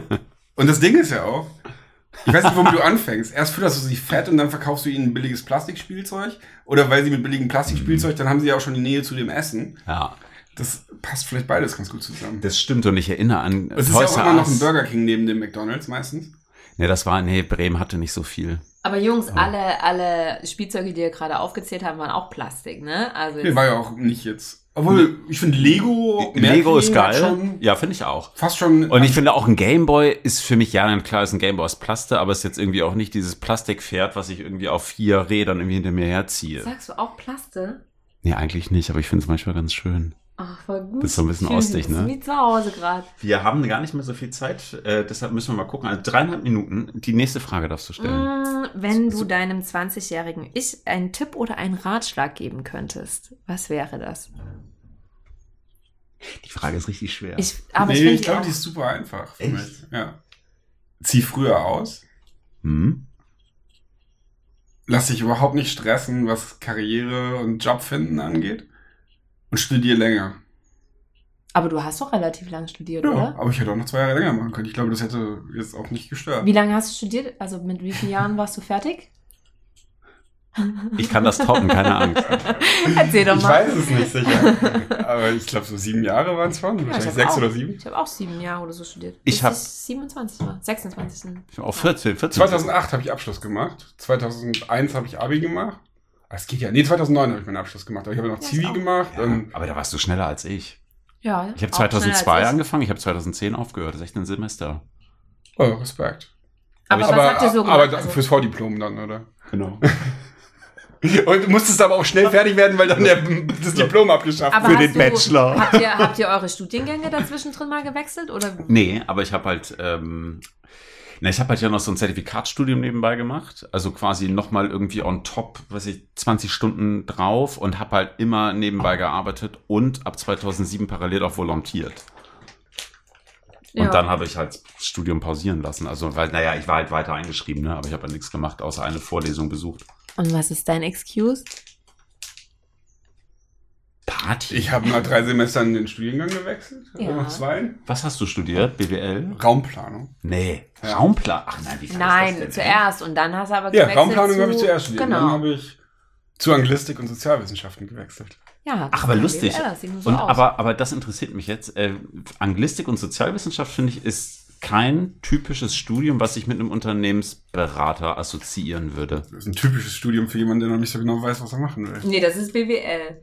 D: Und das Ding ist ja auch, ich weiß nicht, womit du anfängst. Erst fütterst du sie fett und dann verkaufst du ihnen ein billiges Plastikspielzeug. Oder weil sie mit billigem Plastikspielzeug, dann haben sie ja auch schon die Nähe zu dem Essen.
B: Ja.
D: Das passt vielleicht beides ganz gut zusammen.
B: Das stimmt und ich erinnere an
D: Es ist ja auch immer noch ein. Burger King neben dem McDonalds meistens.
B: Nee, das war, nee, Bremen hatte nicht so viel.
C: Aber Jungs, alle, alle Spielzeuge, die ihr gerade aufgezählt haben, waren auch Plastik, ne? Also
D: Nee, war ja auch nicht jetzt. Obwohl, ich finde Lego,
B: Lego ist geil.
D: Schon,
B: Ja, finde ich auch.
D: fast schon.
B: Und ich finde auch ein Gameboy ist für mich, ja, klar ist ein Gameboy aus Plaste, aber ist jetzt irgendwie auch nicht dieses Plastikpferd, was ich irgendwie auf vier Rädern irgendwie hinter mir herziehe.
C: Sagst du auch Plaste?
B: Nee, eigentlich nicht, aber ich finde es manchmal ganz schön.
C: Ach, voll gut.
B: Das ist so ein bisschen
C: mich
B: ostig, ne?
C: Wie zu Hause gerade.
B: Wir haben gar nicht mehr so viel Zeit, äh, deshalb müssen wir mal gucken. Also dreieinhalb Minuten. Die nächste Frage darfst du stellen.
C: Mm, Wenn du deinem 20-jährigen Ich einen Tipp oder einen Ratschlag geben könntest, was wäre das?
B: Die Frage ist richtig schwer.
C: Ich, aber
D: nee,
C: ich
D: ich glaube, die ist super einfach für
B: Echt?
D: mich. Ja. Zieh früher aus.
B: hm?
D: Lass dich überhaupt nicht stressen, was Karriere und Job finden angeht. Und studier länger.
C: aber du hast doch relativ lang studiert,
D: Ja,
C: oder?
D: aber ich hätte auch noch zwei Jahre länger machen können. Ich glaube, das hätte jetzt auch nicht gestört.
C: Wie lange hast du studiert? Also mit wie vielen Jahren warst du fertig?
B: Ich kann das toppen, keine Angst.
C: Erzähl doch
D: Ich
C: mal.
D: weiß es nicht sicher. aber ich glaube, so sieben Jahre waren es schon.
C: Ja, ich
D: Wahrscheinlich sechs
C: auch,
D: oder sieben.
C: Ich habe auch sieben Jahre oder so studiert.
B: Ich
C: Bis
B: hab-
C: 27 war. 26.
B: Ich bin auch 14, 14.
D: 2008 habe ich Abschluss gemacht. 2001 habe ich Abi gemacht. Es geht ja. Nee, 2009 habe ich meinen Abschluss gemacht. Aber ich habe noch
C: Ja,
D: Zivi
C: auch-
D: gemacht.
B: Ja, aber da warst du schneller als ich.
C: Ja.
B: Ich habe
C: auch schneller
B: 2002
C: als ich.
B: angefangen, ich habe 2010 aufgehört. Das ist echt ein Semester.
D: oh, Respekt.
C: Aber, was
D: aber
C: habt ihr so gemacht?
D: aber
C: Also-
D: fürs Vordiplom dann, oder?
B: Genau.
D: Und du musstest aber auch schnell fertig werden, weil dann der, das Diplom abgeschafft
C: Aber
B: Für den
C: du,
B: Bachelor.
C: Habt ihr, habt ihr eure Studiengänge dazwischen drin mal gewechselt? Oder?
B: Nee, aber ich habe halt, ähm, na, ich habe halt ja noch so ein Zertifikatsstudium nebenbei gemacht. Also quasi nochmal irgendwie on top, weiß ich, 20 Stunden drauf und habe halt immer nebenbei gearbeitet und ab 2007 parallel auch volontiert. Und
C: Ja.
B: dann habe ich halt das Studium pausieren lassen. Also, weil, naja, ich war halt weiter eingeschrieben, ne? aber ich habe halt nichts gemacht, außer eine Vorlesung besucht.
C: Und was ist dein Excuse?
B: Party?
D: Ich habe nach drei Semestern den Studiengang gewechselt.
C: Ja.
D: Zwei.
B: Was hast du studiert? BWL?
D: Raumplanung.
B: Nee.
D: Ja.
B: Raumplan. Ach nein, wie kann
C: Nein,
B: das denn,
C: zuerst. Und dann hast du aber
D: Ja,
C: gewechselt
D: Raumplanung
C: zu,
D: habe ich zuerst studiert. Dann
C: Genau.
D: habe ich zu Anglistik und Sozialwissenschaften gewechselt.
C: Ja,
B: Ach, aber lustig.
C: BWL, das so
B: und,
C: aus.
B: aber, aber das interessiert mich jetzt. Äh, Anglistik und Sozialwissenschaft, finde ich, ist kein typisches Studium, was ich mit einem Unternehmensberater assoziieren würde.
D: Das ist ein typisches Studium für jemanden, der noch nicht so genau weiß, was er machen will.
C: Nee, das ist BWL.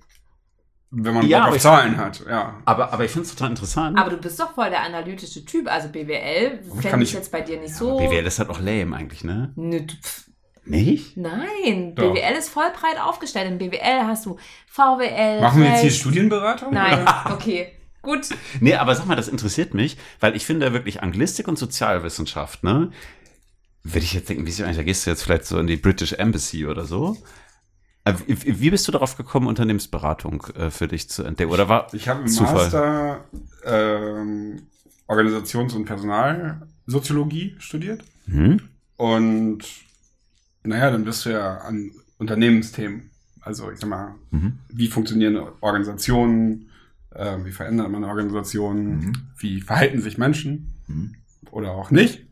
D: Wenn man
B: Ja,
D: Bock auf
B: ich-
D: Zahlen hat, ja.
B: Aber, aber ich finde es total interessant.
C: Aber du bist doch voll der analytische Typ. Also BWL fände ich
D: ich-
C: jetzt bei dir nicht so.
B: BWL ist halt auch lame eigentlich, ne?
C: Nö, du- pff.
B: Nicht?
C: Nein,
D: Doch.
C: BWL ist voll breit aufgestellt. In BWL hast du VWL.
D: Machen wir jetzt hier. Studienberatung?
C: Nein, okay. Gut.
B: Nee, aber sag mal, das interessiert mich, weil ich finde wirklich Anglistik und Sozialwissenschaft, ne? Würde ich jetzt denken, wie ist eigentlich, da gehst du jetzt vielleicht so in die British Embassy oder so. Äh, Wie bist du darauf gekommen, Unternehmensberatung äh, für dich zu entdecken? Oder war
D: Ich habe im
B: Zufall?
D: Master ähm, Organisations- und Personalsoziologie studiert.
B: Hm?
D: Und naja, dann bist du ja an Unternehmensthemen. Also ich sag mal,
B: Mhm.
D: wie funktionieren Organisationen, äh, wie verändert man Organisationen,
B: Mhm.
D: wie verhalten sich Menschen
B: Mhm.
D: oder auch nicht.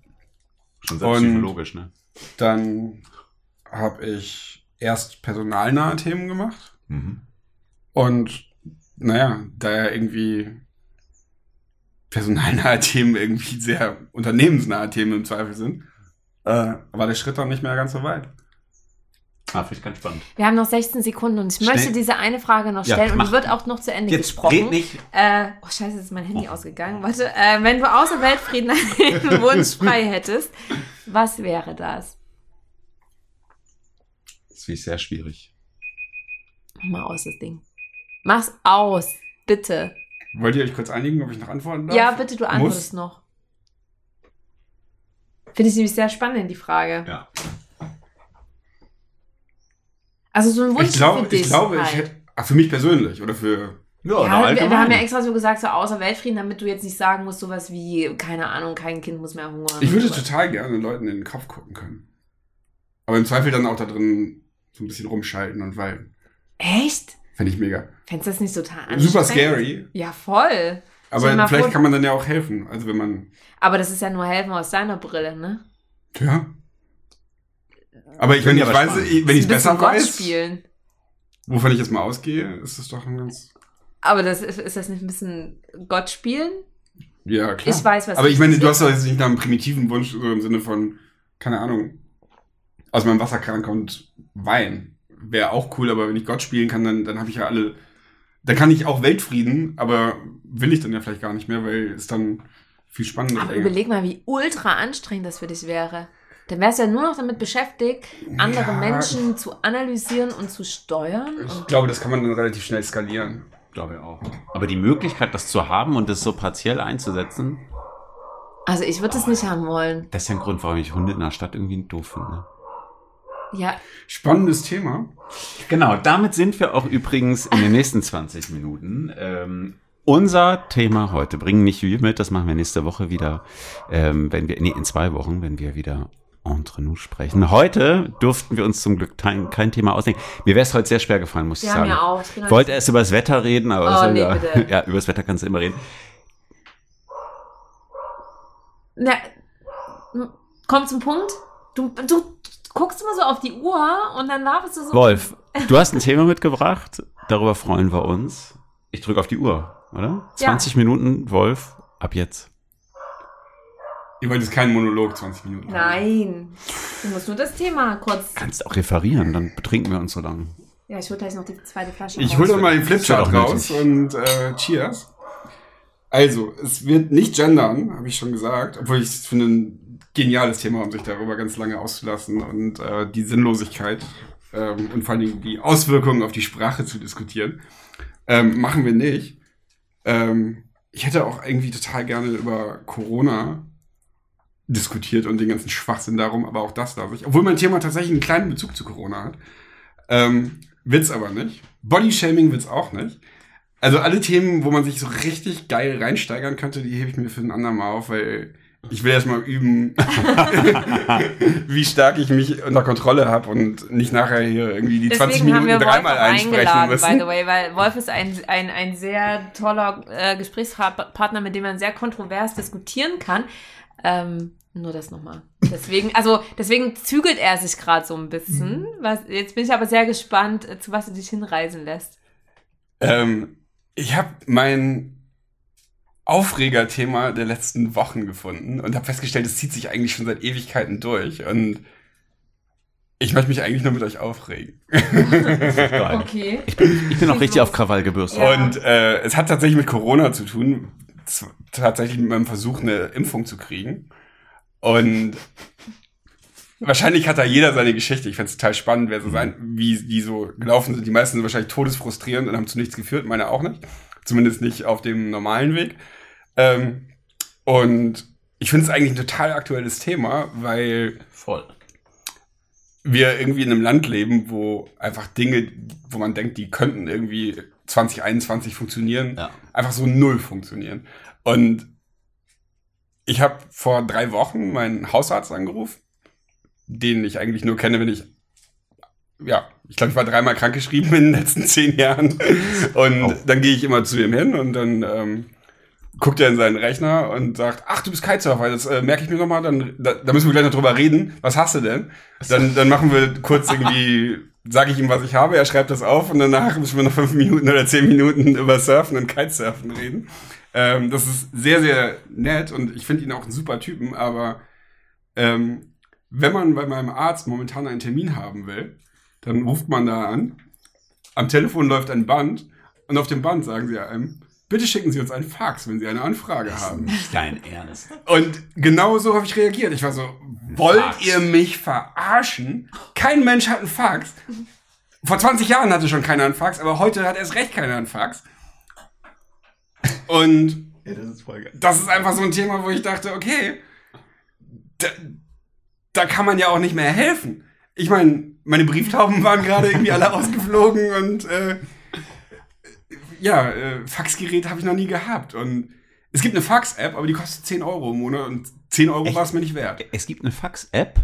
B: Schon
D: sehr psychologisch,
B: ne?
D: Dann habe ich erst personalnahe Themen gemacht.
B: Mhm.
D: Und naja, da ja irgendwie personalnahe Themen irgendwie sehr unternehmensnahe Themen im Zweifel sind, äh, war der Schritt dann nicht mehr ganz so weit.
B: Ah, finde ich ganz spannend.
C: Wir haben noch 16 Sekunden und ich
B: Schnell.
C: möchte diese eine Frage noch
B: Ja,
C: stellen und
B: mach.
C: die wird auch noch zu Ende
B: Jetzt
C: gesprochen.
B: red nicht.
C: Äh, oh scheiße, ist mein Handy ausgegangen. Warte, äh, wenn du außer Weltfrieden einen Wunsch frei hättest, was wäre das?
B: Das finde ich sehr schwierig.
C: Mach mal aus, das Ding. Mach's aus, bitte.
D: Wollt ihr euch kurz einigen, ob ich noch antworten darf?
C: Ja, bitte, du antwortest
D: Muss?
C: noch. Finde ich nämlich sehr spannend, die Frage.
B: Ja.
C: Also so ein Wunsch
D: Ich, glaub,
C: für dich.
D: ich glaube, ich
C: halt.
D: hätte. Ach, für mich persönlich oder für.
C: Ja, wir, wir haben ja extra so gesagt, so außer Weltfrieden, damit du jetzt nicht sagen musst, sowas wie, keine Ahnung, kein Kind muss mehr hungern.
D: Ich würde total gerne Leuten in den Kopf gucken können. Aber im Zweifel dann auch da drin so ein bisschen rumschalten und weil.
C: Echt?
D: Fände ich mega.
C: Fändest du das nicht total anstrengend?
D: Super scary.
C: Ja, voll.
D: Aber vielleicht kann man dann ja auch helfen. Also wenn man.
C: Aber das ist ja nur helfen aus deiner Brille, ne?
D: Ja. Aber ich, wenn ich
B: ich aber
D: weiß,
B: spannend.
D: ich- wenn ich
C: bisschen
D: besser
C: Gott
D: weiß,
C: spielen.
D: wovon ich jetzt mal ausgehe, ist das doch ein ganz.
C: Aber das ist, ist das nicht ein bisschen Gott spielen?
D: Ja, klar.
C: Ich weiß, was
D: Aber ich meine, du hast doch jetzt nicht nach einem primitiven Wunsch, so im Sinne von, keine Ahnung, aus meinem Wasserkran kommt Wein. Wäre auch cool, aber wenn ich Gott spielen kann, dann, dann habe ich ja alle. Dann kann ich auch Weltfrieden, aber will ich dann ja vielleicht gar nicht mehr, weil es dann viel spannender
C: Aber
D: ist.
C: überleg mal, wie ultra anstrengend das für dich wäre. Dann wärst du ja nur noch damit beschäftigt, andere
D: Ja.
C: Menschen zu analysieren und zu steuern.
D: Ich glaube, das kann man dann relativ schnell skalieren.
B: Glaube ich auch. Aber die Möglichkeit, das zu haben und das so partiell einzusetzen,
C: also ich würde es nicht haben wollen.
B: das ist ja ein Grund, warum ich Hunde in der Stadt irgendwie doof finde.
C: Ja,
D: Spannendes Thema.
B: Genau, damit sind wir auch übrigens in den nächsten 20 Minuten. Ähm, unser Thema heute, bringen nicht wir mit, das machen wir nächste Woche wieder, ähm, wenn wir, nee, in zwei Wochen, wenn wir wieder entre nous sprechen. Heute durften wir uns zum Glück kein, kein Thema ausdenken. Mir wäre es heute sehr schwer gefallen, muss
C: wir
B: ich
C: haben
B: sagen.
C: ja auch. Ich
B: Ich wollte erst über das Wetter reden, aber
C: Oh, nee,
B: ja,
C: bitte.
B: ja, über das Wetter kannst du immer reden.
C: Na, komm zum Punkt. Du, du guckst immer so auf die Uhr und dann laberst du so.
B: Wolf, du hast ein Thema mitgebracht, darüber freuen wir uns. Ich drücke auf die Uhr, oder?
C: Ja.
B: 20 Minuten, Wolf, ab jetzt.
D: Ihr wollt jetzt keinen Monolog 20 Minuten.
C: Nein. Du musst nur das Thema kurz.
B: Kannst auch referieren, dann betrinken wir uns so lange.
C: Ja, ich hol gleich noch die zweite Flasche.
D: Ich hole doch mal den Flipchart raus
B: nötig.
D: und äh, cheers. Also, es wird nicht gendern, habe ich schon gesagt, obwohl ich es finde ein geniales Thema, um sich darüber ganz lange auszulassen und äh, die Sinnlosigkeit ähm, und vor Dingen die Auswirkungen auf die Sprache zu diskutieren. Ähm, machen wir nicht. Ähm, ich hätte auch irgendwie total gerne über Corona diskutiert und den ganzen Schwachsinn darum, aber auch das darf ich. Obwohl mein Thema tatsächlich einen kleinen Bezug zu Corona hat. Ähm, wird's aber nicht. Bodyshaming wird's auch nicht. Also alle Themen, wo man sich so richtig geil reinsteigern könnte, die hebe ich mir für ein andermal auf, weil ich will erst mal üben, wie stark ich mich unter Kontrolle habe und nicht nachher hier irgendwie die 20
C: Deswegen haben
D: Minuten
C: wir Wolf
D: dreimal einsprechen
C: eingeladen, by
D: müssen.
C: the way, weil Wolf ist ein, ein, ein sehr toller äh, Gesprächspartner, mit dem man sehr kontrovers diskutieren kann. Ähm, nur das nochmal. Deswegen, also deswegen zügelt er sich gerade so ein bisschen.
D: Mhm.
C: Was, jetzt bin ich aber sehr gespannt, äh, zu was du dich hinreisen lässt.
D: Ähm, ich habe mein Aufregerthema der letzten Wochen gefunden und habe festgestellt, es zieht sich eigentlich schon seit Ewigkeiten durch und ich möchte mich eigentlich nur mit euch aufregen.
C: Okay.
B: Ich bin, ich bin auch richtig auf Krawall gebürstet.
C: Ja.
D: Und äh, es hat tatsächlich mit Corona zu tun. Tatsächlich mit meinem Versuch, eine Impfung zu kriegen. Und wahrscheinlich hat da jeder seine Geschichte. Ich fände es total spannend, wer so sein, wie die so gelaufen sind. Die meisten sind wahrscheinlich todesfrustrierend und haben zu nichts geführt, meine auch nicht. Zumindest nicht auf dem normalen Weg. Ähm, und ich finde es eigentlich ein total aktuelles Thema, weil
B: Voll.
D: wir irgendwie in einem Land leben, wo einfach Dinge, wo man denkt, die könnten irgendwie 2021 funktionieren,
B: Ja.
D: einfach so null funktionieren. Und ich habe vor drei Wochen meinen Hausarzt angerufen, den ich eigentlich nur kenne, wenn ich, ja, ich glaube, ich war dreimal krankgeschrieben in den letzten zehn Jahren. Und
B: Oh.
D: dann gehe ich immer zu ihm hin und dann ähm, guckt er in seinen Rechner und sagt, ach, du bist Kitesurfer, das äh, merke ich mir nochmal, dann da, da müssen wir gleich noch drüber reden. Was hast du denn? Dann, dann machen wir kurz irgendwie, sage ich ihm, was ich habe, er schreibt das auf und danach müssen wir noch fünf Minuten oder zehn Minuten über Surfen und Kitesurfen reden. Ähm, das ist sehr, sehr nett und ich finde ihn auch einen super Typen, aber ähm, wenn man bei meinem Arzt momentan einen Termin haben will, dann ruft man da an, am Telefon läuft ein Band und auf dem Band sagen sie einem, bitte schicken Sie uns einen Fax, wenn Sie eine Anfrage haben.
B: Nicht dein Ernst.
D: Und genau so habe ich reagiert. Ich war so, wollt
B: Fax.
D: ihr mich verarschen? Kein Mensch hat einen Fax. Vor 20 Jahren hatte schon keiner einen Fax, aber heute hat erst recht keiner einen Fax. Und
B: Ja, das ist voll geil.
D: das ist einfach so ein Thema, wo ich dachte, okay, da, da kann man ja auch nicht mehr helfen. Ich meine, meine Brieftauben waren gerade irgendwie alle ausgeflogen und äh, ja, äh, Faxgerät habe ich noch nie gehabt. Und es gibt eine Fax-App, aber die kostet 10 Euro im Monat und 10 Euro war es mir nicht wert.
B: Es gibt eine Fax-App.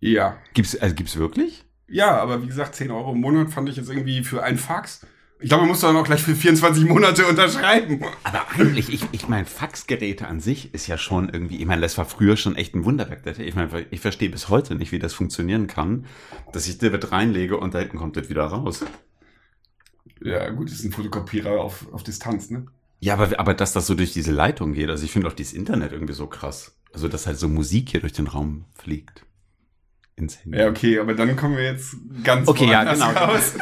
D: Ja.
B: Gibt's, also gibt's wirklich?
D: Ja, aber wie gesagt, 10 Euro im Monat fand ich jetzt irgendwie für einen Fax. Ich glaube, man muss dann auch gleich für 24 Monate unterschreiben.
B: Aber eigentlich, ich, ich meine, Faxgeräte an sich ist ja schon irgendwie, ich meine, das war früher schon echt ein Wunderwerk. Ich meine, ich verstehe bis heute nicht, wie das funktionieren kann, dass ich das reinlege und da hinten kommt das wieder raus.
D: Ja, gut, das ist ein Fotokopierer auf, auf Distanz, ne?
B: Ja, aber, aber dass das so durch diese Leitung geht, also ich finde auch dieses Internet irgendwie so krass. Also, dass halt so Musik hier durch den Raum fliegt. Ins Handy.
D: Ja, okay, aber dann kommen wir jetzt ganz
B: Okay, ja, genau.
D: raus.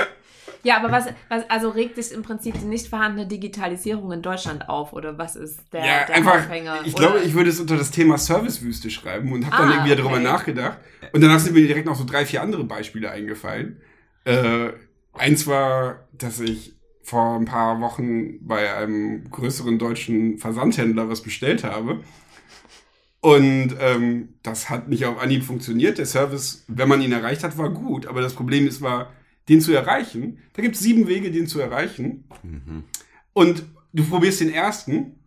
C: Ja, aber was, was, also regt sich im Prinzip die nicht vorhandene Digitalisierung in Deutschland auf oder was ist der,
D: Ja,
C: der
D: einfach,
C: Aufhänger?
D: ich
C: Oder-
D: glaube, ich würde es unter das Thema Servicewüste schreiben und habe dann
C: Ah,
D: irgendwie darüber
C: okay.
D: nachgedacht. Und danach sind mir direkt noch so drei, vier andere Beispiele eingefallen. Äh, eins war, dass ich vor ein paar Wochen bei einem größeren deutschen Versandhändler was bestellt habe. Und ähm, das hat nicht auf Anhieb funktioniert. Der Service, wenn man ihn erreicht hat, war gut. Aber das Problem ist, war, den zu erreichen. Da gibt es sieben Wege, den zu erreichen.
B: Mhm.
D: Und du probierst den ersten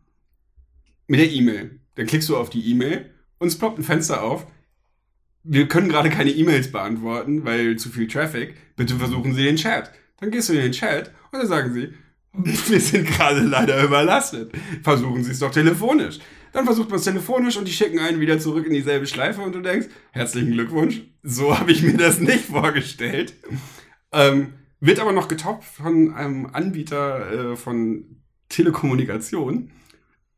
D: mit der E-Mail. Dann klickst du auf die E-Mail und es ploppt ein Fenster auf. Wir können gerade keine E-Mails beantworten, weil zu viel Traffic. Bitte versuchen Sie den Chat. Dann gehst du in den Chat und dann sagen sie, wir sind gerade leider überlastet. Versuchen Sie es doch telefonisch. Dann versucht man es telefonisch und die schicken einen wieder zurück in dieselbe Schleife und du denkst, herzlichen Glückwunsch, so habe ich mir das nicht vorgestellt. Ähm, wird aber noch getoppt von einem Anbieter äh, von Telekommunikation,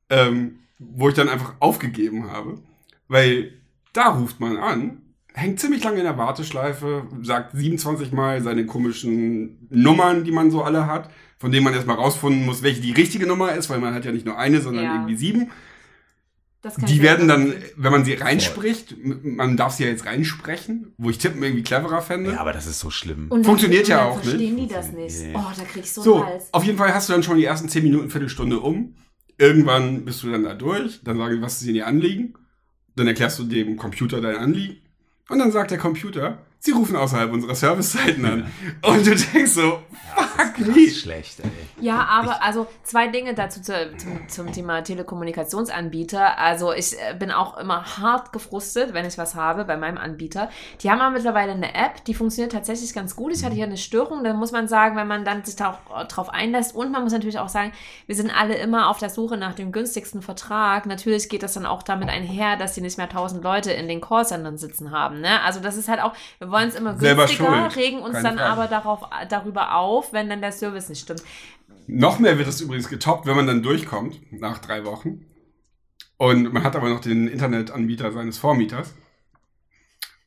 D: ähm, wo ich dann einfach aufgegeben habe, weil da ruft man an, hängt ziemlich lange in der Warteschleife, sagt 27 Mal seine komischen Nummern, die man so alle hat, von denen man erstmal rausfinden muss, welche die richtige Nummer ist, weil man hat ja nicht nur eine, sondern
C: Ja.
D: irgendwie sieben.
C: Das kann ich
D: Die werden dann, wenn man sie reinspricht, man darf sie ja jetzt reinsprechen, wo ich Tippen irgendwie cleverer fände.
B: Ja, aber das ist so schlimm.
C: Und
D: funktioniert ja auch
C: verstehen
D: nicht.
C: die das nicht.
B: Nee.
C: Oh, da krieg ich so,
D: So,
C: einen Hals.
D: auf jeden Fall hast du dann schon die ersten 10 Minuten, Viertelstunde um. Irgendwann bist du dann da durch. Dann sagen die, was ist denn ihr Anliegen? Dann erklärst du dem Computer dein Anliegen. Und dann sagt der Computer, sie rufen außerhalb unserer Servicezeiten an. Und du denkst so, fuck
B: Das
D: me.
B: ist schlecht, ey.
C: Ja, aber also zwei Dinge dazu zu, zum, zum Thema Telekommunikationsanbieter. Also ich äh, bin auch immer hart gefrustet, wenn ich was habe bei meinem Anbieter. Die haben aber mittlerweile eine App, die funktioniert tatsächlich ganz gut. Ich hatte hier eine Störung, dann muss man sagen, wenn man dann sich da auch äh, drauf einlässt. Und man muss natürlich auch sagen, wir sind alle immer auf der Suche nach dem günstigsten Vertrag. Natürlich geht das dann auch damit einher, dass sie nicht mehr tausend Leute in den Callcentern sitzen haben. Ne? Also das ist halt auch, wir wollen es immer
D: Selber
C: günstiger,
D: schuld.
C: regen uns
D: Keine
C: dann
D: Frage.
C: aber darauf, darüber auf, wenn dann der Service nicht stimmt.
D: Noch mehr wird es übrigens getoppt, wenn man dann durchkommt, nach drei Wochen. Und man hat aber noch den Internetanbieter seines Vormieters.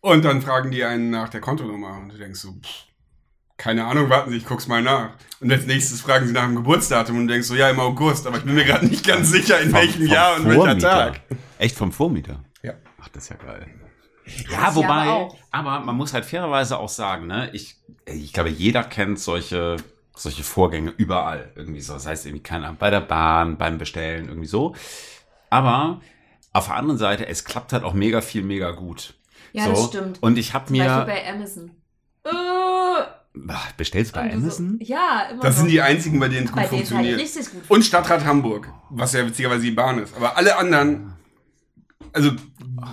D: Und dann fragen die einen nach der Kontonummer. Und du denkst so, pff, keine Ahnung, warten Sie, ich guck's mal nach. Und als nächstes fragen sie nach dem Geburtsdatum und du denkst so, ja, im August, aber ich bin mir gerade nicht ganz sicher, in
B: Vom-
D: welchem
B: vom
D: Jahr und welcher
B: Vormieter.
D: Tag.
B: Echt vom Vormieter?
D: Ja.
B: Ach, das ist ja geil. Ja,
C: Das
B: wobei,
C: aber
B: aber man muss halt fairerweise auch sagen, ne, ich, ich glaube, jeder kennt solche, solche Vorgänge überall irgendwie so. Das heißt irgendwie, keine Ahnung, bei der Bahn, beim Bestellen, irgendwie so. Aber auf der anderen Seite, es klappt halt auch mega viel, mega gut.
C: Ja,
B: so.
C: das stimmt.
B: Und ich habe
C: Zum Beispiel
B: mir,
C: bei Amazon. Äh,
B: bestellst du bei
C: du so-
B: Amazon?
C: Ja, immer
D: Das
C: noch.
D: sind die einzigen, bei denen es gut
C: bei denen es halt
D: funktioniert.
C: richtig gut
D: Und Stadtrat Hamburg, was ja witzigerweise die Bahn ist. Aber alle anderen, also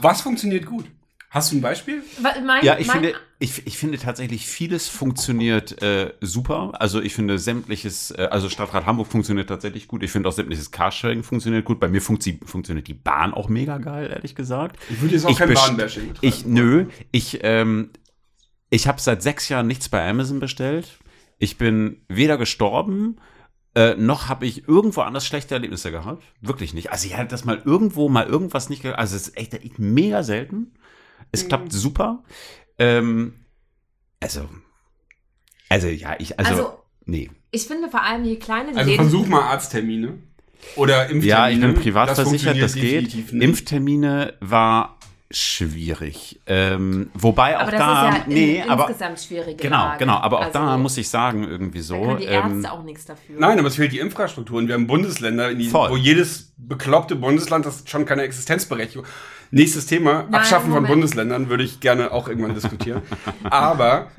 D: was funktioniert gut? Hast du ein Beispiel?
C: Mein,
B: Ja, ich
C: mein,
B: finde, ich, ich finde tatsächlich vieles funktioniert äh, super. Also ich finde sämtliches, äh, also Stadtrat Hamburg funktioniert tatsächlich gut. Ich finde auch sämtliches Carsharing funktioniert gut. Bei mir funktio funktioniert die Bahn auch mega geil, ehrlich gesagt.
D: Ich würde jetzt auch kein
B: best-
D: Bahnbashing betreiben.
B: Ich, nö, ich, ähm, ich habe seit sechs Jahren nichts bei Amazon bestellt. Ich bin weder gestorben, äh, noch habe ich irgendwo anders schlechte Erlebnisse gehabt. Wirklich nicht. Also ich hatte das mal irgendwo, mal irgendwas nicht ge Also es ist echt, echt mega selten. Es klappt super. Ähm, also, also ja, ich, also,
C: Also,
B: nee.
C: ich finde vor allem, je kleiner die
D: Also
C: Läden
D: versuch mal Arzttermine. Oder Impftermine.
B: Ja, ich bin privat
D: Das
B: versichert, das geht.
D: nicht.
B: Impftermine war schwierig. Ähm, wobei auch
C: Aber das
B: da,
C: ist ja
B: nee,
C: in,
B: aber
C: insgesamt schwierige
B: genau,
C: Lage.
B: genau, aber auch
C: also,
B: da muss ich sagen irgendwie so.
C: Da können die Ärzte
B: ähm,
C: auch nichts dafür.
D: Nein, aber es fehlt die Infrastruktur. Und wir haben Bundesländer, in die, wo jedes bekloppte Bundesland das schon keine Existenzberechtigung. Nächstes Thema,
C: Nein,
D: Abschaffen von
C: Moment.
D: Bundesländern würde ich gerne auch irgendwann diskutieren. aber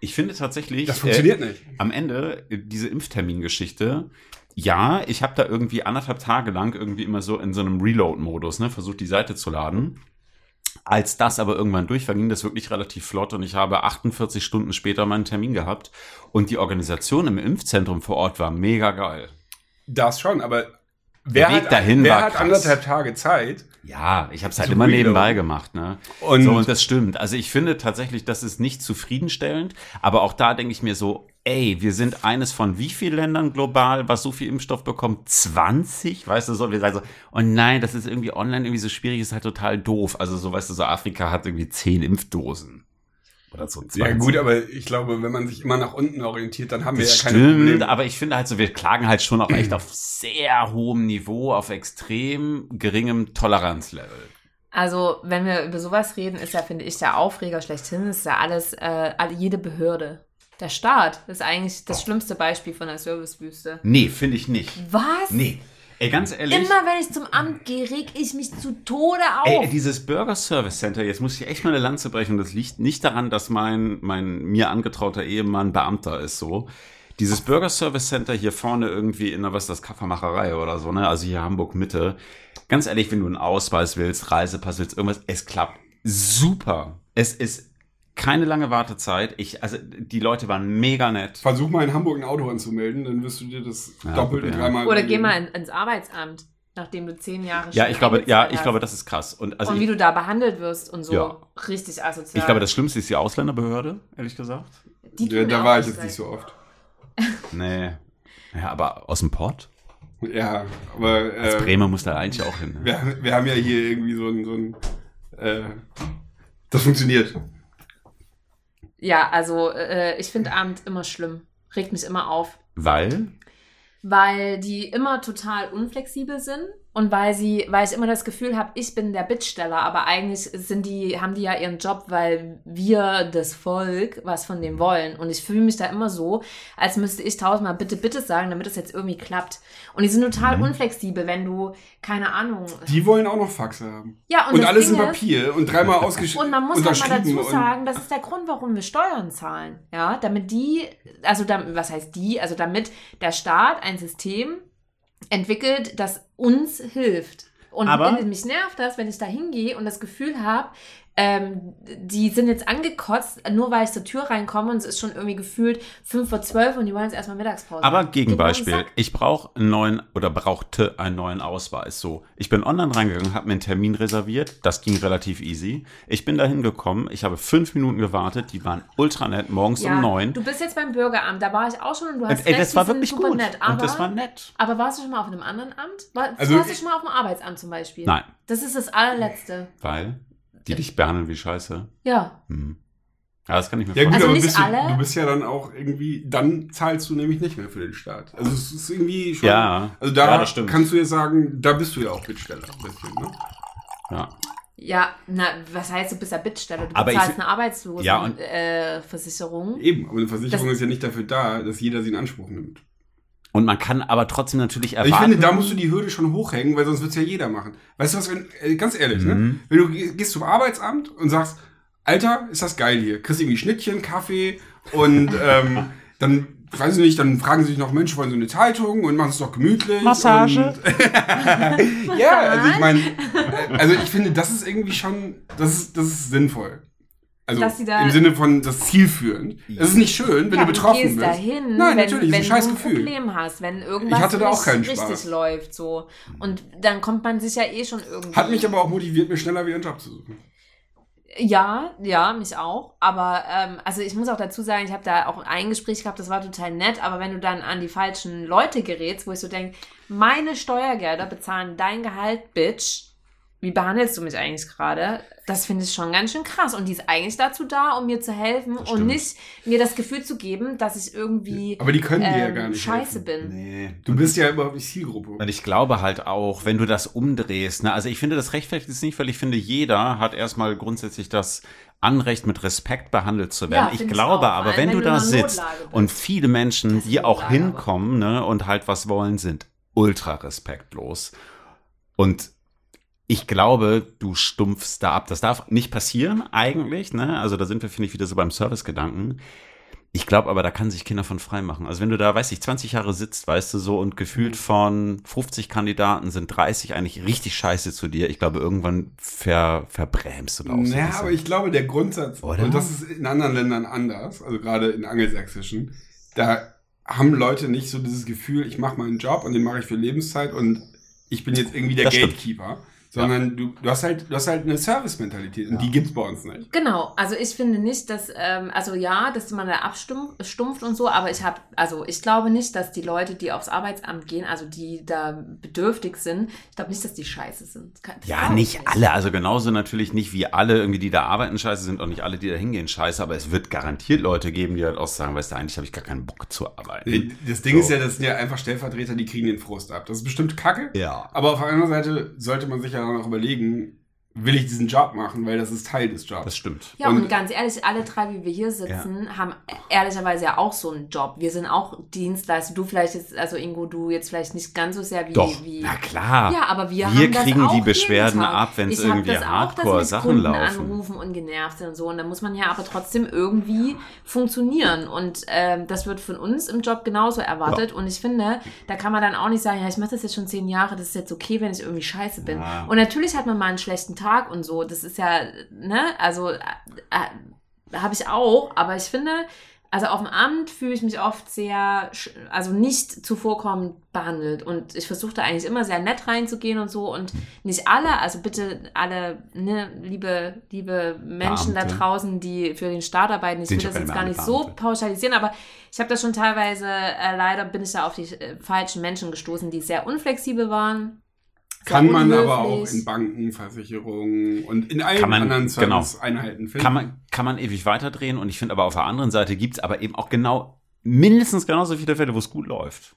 B: Ich finde tatsächlich,
D: das funktioniert nicht.
B: am Ende äh, diese Impftermingeschichte, ja, ich habe da irgendwie anderthalb Tage lang irgendwie immer so in so einem Reload-Modus, ne, versucht die Seite zu laden. Als das aber irgendwann durch war, ging das wirklich relativ flott und ich habe 48 Stunden später meinen Termin gehabt und die Organisation im Impfzentrum vor Ort war mega geil.
D: Das schon, aber wer,
B: Weg
D: hat,
B: dahin
D: wer
B: war
D: hat
B: krass.
D: anderthalb Tage Zeit?
B: Ja, ich habe es halt immer
D: reloaden.
B: nebenbei gemacht, ne?
D: Und-
B: so, und das stimmt. Also ich finde tatsächlich, das ist nicht zufriedenstellend, aber auch da denke ich mir so, ey, wir sind eines von wie vielen Ländern global, was so viel Impfstoff bekommt? 20? Weißt du, so, wir sagen so, oh nein, das ist irgendwie online irgendwie so schwierig, ist halt total doof. Also so, weißt du, so Afrika hat irgendwie 10 Impfdosen. Oder so 20.
D: Ja gut, aber ich glaube, wenn man sich immer nach unten orientiert, dann haben wir
B: Das
D: ja keine
B: stimmt,
D: Probleme.
B: aber ich finde halt so, wir klagen halt schon auch echt auf sehr hohem Niveau, auf extrem geringem Toleranzlevel.
C: Also, wenn wir über sowas reden, ist ja, finde ich, der Aufreger schlechthin, ist ja alles, äh, alle, jede Behörde. Der Staat ist eigentlich das schlimmste Beispiel von der Servicewüste.
B: Nee, finde ich nicht.
C: Was?
B: Nee. Ey, ganz ehrlich.
C: Immer wenn ich zum Amt gehe, reg ich mich zu Tode auf.
B: Ey, dieses Burger Service Center, jetzt muss ich echt mal eine Lanze brechen. Und das liegt nicht daran, dass mein, mein mir angetrauter Ehemann Beamter ist, so. Dieses Burger Service Center hier vorne irgendwie in der, was ist das, Kaffeemacherei oder so, ne? Also hier Hamburg Mitte. Ganz ehrlich, wenn du einen Ausweis willst, Reisepass willst, irgendwas, es klappt super. Es ist keine lange Wartezeit. Ich, also, die Leute waren mega nett.
D: Versuch mal in Hamburg ein Auto anzumelden, dann wirst du dir das
B: Ja,
D: doppelt und
B: ja.
D: dreimal
C: Oder geh mal in, ins Arbeitsamt, nachdem du zehn Jahre
B: Ja,
C: schon
B: ich glaube, ja,
C: eingezahlt
B: ich
C: hast.
B: glaube, das ist krass. Und also
C: Und wie
B: ich,
C: du da behandelt wirst und so.
B: Ja.
C: Richtig asozial.
B: ich glaube, das Schlimmste ist die Ausländerbehörde, ehrlich gesagt.
C: Die
D: Ja, da war ich jetzt nicht so oft.
B: Nee. Ja, aber aus dem Port?
D: Ja, aber
B: Als
D: äh,
B: Bremer muss da eigentlich auch hin. Ne?
D: wir, wir haben ja hier irgendwie so ein, so ein äh, das funktioniert.
C: Ja, also äh, ich finde Abend immer schlimm. Regt mich immer auf.
B: Weil?
C: Weil die immer total unflexibel sind und weil sie, weil ich immer das Gefühl habe, ich bin der Bittsteller, aber eigentlich sind die, haben die ja ihren Job, weil wir, das Volk, was von dem wollen. Und ich fühle mich da immer so, als müsste ich tausendmal bitte, bitte sagen, damit es jetzt irgendwie klappt. Und die sind total
B: Mhm.
C: unflexibel, wenn du, keine Ahnung.
D: Die wollen auch noch Faxe haben.
C: Ja, und,
D: Und, alles in Papier und dreimal ausgeschrieben.
C: Und man muss halt mal dazu sagen, das ist der Grund, warum wir Steuern zahlen. Ja, damit die, also damit, was heißt die? Also damit der Staat ein System entwickelt, das uns hilft. Und
B: Aber-
C: mich nervt das, wenn ich da hingehe und das Gefühl habe, ähm, die sind jetzt angekotzt, nur weil ich zur Tür reinkomme und es ist schon irgendwie gefühlt fünf vor zwölf und die wollen jetzt erstmal Mittagspause.
B: Aber Gegenbeispiel. Ich brauche einen neuen oder brauchte einen neuen Ausweis. So, ich bin online reingegangen, habe mir einen Termin reserviert. Das ging relativ easy. Ich bin da hingekommen. Ich habe fünf Minuten gewartet. Die waren ultra nett. Morgens
C: Ja,
B: um neun.
C: Du bist jetzt beim Bürgeramt, da war ich auch schon und du hast
B: Und, ey,
C: recht,
B: das war wirklich
C: super
B: gut.
C: nett. Aber
B: Und das war nett.
C: Aber warst du schon mal auf einem anderen Amt? War,
D: Also
C: warst du schon mal auf dem Arbeitsamt zum Beispiel?
B: Nein,
C: Das ist das allerletzte.
B: weil die dich behandeln wie Scheiße.
C: Ja.
B: Hm. Ja, das kann ich mir
D: Ja gut,
C: Also
D: aber
C: nicht
D: bist du,
C: alle?
D: du bist ja dann auch irgendwie, dann zahlst du nämlich nicht mehr für den Staat. Also es ist irgendwie schon,
B: Ja,
D: also da
B: ja, das stimmt.
D: kannst du jetzt sagen, da bist du ja auch Bittsteller ein bisschen, ne?
B: Ja.
C: Ja, na, was heißt, du bist ja Bittsteller? Du
B: Aber ich
C: bezahlst
B: fi-
C: eine Arbeitslosenversicherung.
B: Ja,
C: äh.
D: Eben, aber eine Versicherung
C: Das-
D: ist ja nicht dafür da, dass jeder sie in Anspruch nimmt.
B: Und man kann aber trotzdem natürlich
D: Also ich
B: erwarten.
D: finde, da musst du die Hürde schon hochhängen, weil sonst wird's ja jeder machen. Weißt du was, wenn, äh, ganz ehrlich, ne?
B: Mhm.
D: Wenn du ge- gehst zum Arbeitsamt und sagst, Alter, ist das geil hier. Kriegst irgendwie Schnittchen, Kaffee und ähm, dann, weiß ich nicht, dann fragen sich noch Menschen, wollen so eine Zeitung und machen es doch gemütlich.
B: Massage?
D: Und, ja, also ich meine, äh, also ich finde, das ist irgendwie schon, das ist, das ist sinnvoll. Also
C: Dass sie da-
D: im Sinne von das zielführend. Es ist nicht schön, wenn
C: ja,
D: du betroffen
C: gehst
D: bist.
C: dahin,
D: Nein,
C: wenn,
D: natürlich,
C: wenn
D: ist ein scheiß
C: du ein
D: Gefühl.
C: Problem hast, wenn irgendwas
D: Ich hatte da auch
C: nicht
D: keinen
C: richtig
D: Spaß.
C: läuft, so. Und dann kommt man sich ja eh schon irgendwie.
D: Hat mich aber auch motiviert, mir schneller wieder einen Job zu suchen.
C: Ja, ja, mich auch. Aber ähm, also ich muss auch dazu sagen, ich habe da auch ein Gespräch gehabt, das war total nett, aber wenn du dann an die falschen Leute gerätst, wo ich so denke, meine Steuergelder bezahlen dein Gehalt, Bitch. Wie behandelst du mich eigentlich gerade? Das finde ich schon ganz schön krass. Und die ist eigentlich dazu da, um mir zu helfen und nicht mir das Gefühl zu geben, dass ich irgendwie
D: Aber die können dir ja
C: ähm,
D: gar nicht
C: scheiße
D: helfen.
C: bin.
B: Nee.
D: Du bist ja überhaupt nicht Zielgruppe.
B: Und ich glaube halt auch, wenn du das umdrehst, ne, also ich finde, das rechtfertigt es nicht, weil ich finde, jeder hat erstmal grundsätzlich das Anrecht, mit Respekt behandelt zu werden.
C: Ja,
B: ich
C: ich
B: glaube
C: auch.
B: aber, wenn du
C: wenn
B: da
C: du einer
B: sitzt und viele Menschen,
C: ist
B: die auch
C: Notlage,
B: hinkommen, ne, und halt was wollen, sind ultra respektlos. Und ich glaube, du stumpfst da ab. Das darf nicht passieren, eigentlich, ne? Also da sind wir, finde ich, wieder so beim Servicegedanken. Ich glaube aber, da kann sich Kinder von frei machen. Also wenn du da, weiß ich, 20 Jahre sitzt, weißt du so, und gefühlt von 50 Kandidaten sind 30 eigentlich richtig scheiße zu dir. Ich glaube, irgendwann ver, verbrämst du da auch so
D: Ja, aber ich glaube, der Grundsatz,
B: Oder?
D: und das ist in anderen Ländern anders, also gerade in angelsächsischen, da haben Leute nicht so dieses Gefühl, ich mache meinen Job und den mache ich für Lebenszeit und ich bin jetzt irgendwie der
B: Das stimmt.
D: Sondern du, du hast halt, du hast halt eine Service-Mentalität und die gibt's bei uns nicht.
C: Genau, also ich finde nicht, dass, ähm, also ja, dass man da abstumpft und so, aber ich habe, also ich glaube nicht, dass die Leute, die aufs Arbeitsamt gehen, also die da bedürftig sind, ich glaube nicht, dass die scheiße sind. Das
B: Ja,
C: ich
B: nicht alle. Also genauso natürlich nicht wie alle irgendwie, die da arbeiten, scheiße sind, auch nicht alle, die da hingehen, scheiße. Aber es wird garantiert Leute geben, die halt auch sagen, weißt du, eigentlich habe ich gar keinen Bock zu arbeiten.
D: Das Ding
B: So.
D: ist ja, das sind ja einfach Stellvertreter, die kriegen den Frust ab. Das ist bestimmt kacke.
B: Ja.
D: Aber auf der anderen Seite sollte man sich ja dann auch überlegen, will ich diesen Job machen, weil das ist Teil des Jobs.
B: Das stimmt.
C: Ja, und,
D: Und-
C: ganz ehrlich, alle drei, wie wir hier sitzen, haben ehrlicherweise ja auch so einen Job. Wir sind auch Dienstleister. Du vielleicht jetzt, also Ingo, du jetzt vielleicht nicht ganz so sehr wie.
B: Doch,
C: wie
B: na klar.
C: Ja, aber wir,
B: Wir
C: haben das
B: kriegen
C: auch
B: die Beschwerden ab,
C: Ich hab
B: irgendwie
C: das
B: Hardcore-Sachen laufen.
C: anrufen und genervt sind und so. Und da muss man ja aber trotzdem irgendwie funktionieren. Und ähm, das wird von uns im Job genauso erwartet. Und ich finde, da kann man dann auch nicht sagen, ja, ich mache das jetzt schon zehn Jahre, das ist jetzt okay, wenn ich irgendwie scheiße bin.
B: Ja.
C: Und natürlich hat man mal einen schlechten Tag und so. Das ist ja, ne, also äh, äh, habe ich auch, aber ich finde, also auf dem Amt fühle ich mich oft sehr, also nicht zuvorkommend behandelt. Und ich versuche da eigentlich immer sehr nett reinzugehen und so. Und nicht alle, also bitte alle, ne, liebe, liebe Menschen da
B: Beamte.
C: draußen, die für den Staat arbeiten, ich
B: Sind
C: will das jetzt gar nicht
B: Beamte.
C: so pauschalisieren, aber ich habe das schon teilweise, äh, leider bin ich da auf die äh, falschen Menschen gestoßen, die sehr unflexibel waren.
D: Kann man aber auch in Banken, Versicherungen und in allen
B: Kann man-
D: anderen
B: genau.
D: Service-Einheiten finden.
B: Kann man, kann man ewig weiterdrehen und ich finde aber auf der anderen Seite gibt's aber eben auch genau, mindestens genauso viele Fälle, wo es gut läuft.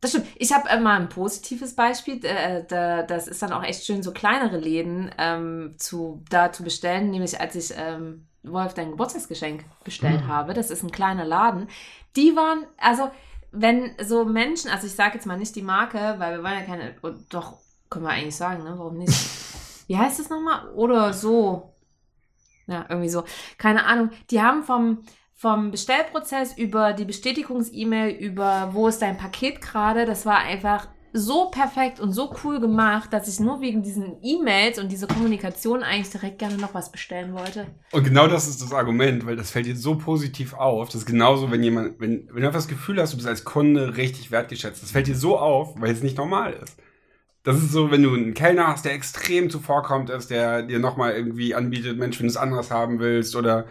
C: Das stimmt. Ich habe äh, mal ein positives Beispiel. Äh, da, das ist dann auch echt schön, so kleinere Läden ähm, zu, da zu bestellen. Nämlich als ich ähm, Wolf dein Geburtstagsgeschenk bestellt habe. Das ist ein kleiner Laden. Die waren, also wenn so Menschen, also ich sage jetzt mal nicht die Marke, weil wir wollen ja keine, doch, können wir eigentlich sagen, ne? Warum nicht? Wie heißt das nochmal? Oder so. Ja, irgendwie so. Keine Ahnung. Die haben vom, vom Bestellprozess über die Bestätigungs-E-Mail, über wo ist dein Paket gerade, das war einfach so perfekt und so cool gemacht, dass ich nur wegen diesen E-Mails und dieser Kommunikation eigentlich direkt gerne noch was bestellen wollte.
D: Und genau das ist das Argument, weil das fällt dir so positiv auf. Das ist genauso, wenn jemand, wenn, wenn du einfach das Gefühl hast, du bist als Kunde richtig wertgeschätzt. Das fällt dir so auf, weil es nicht normal ist. Das ist so, wenn du einen Kellner hast, der extrem zuvorkommt ist, der dir nochmal irgendwie anbietet, Mensch, wenn du es anders haben willst oder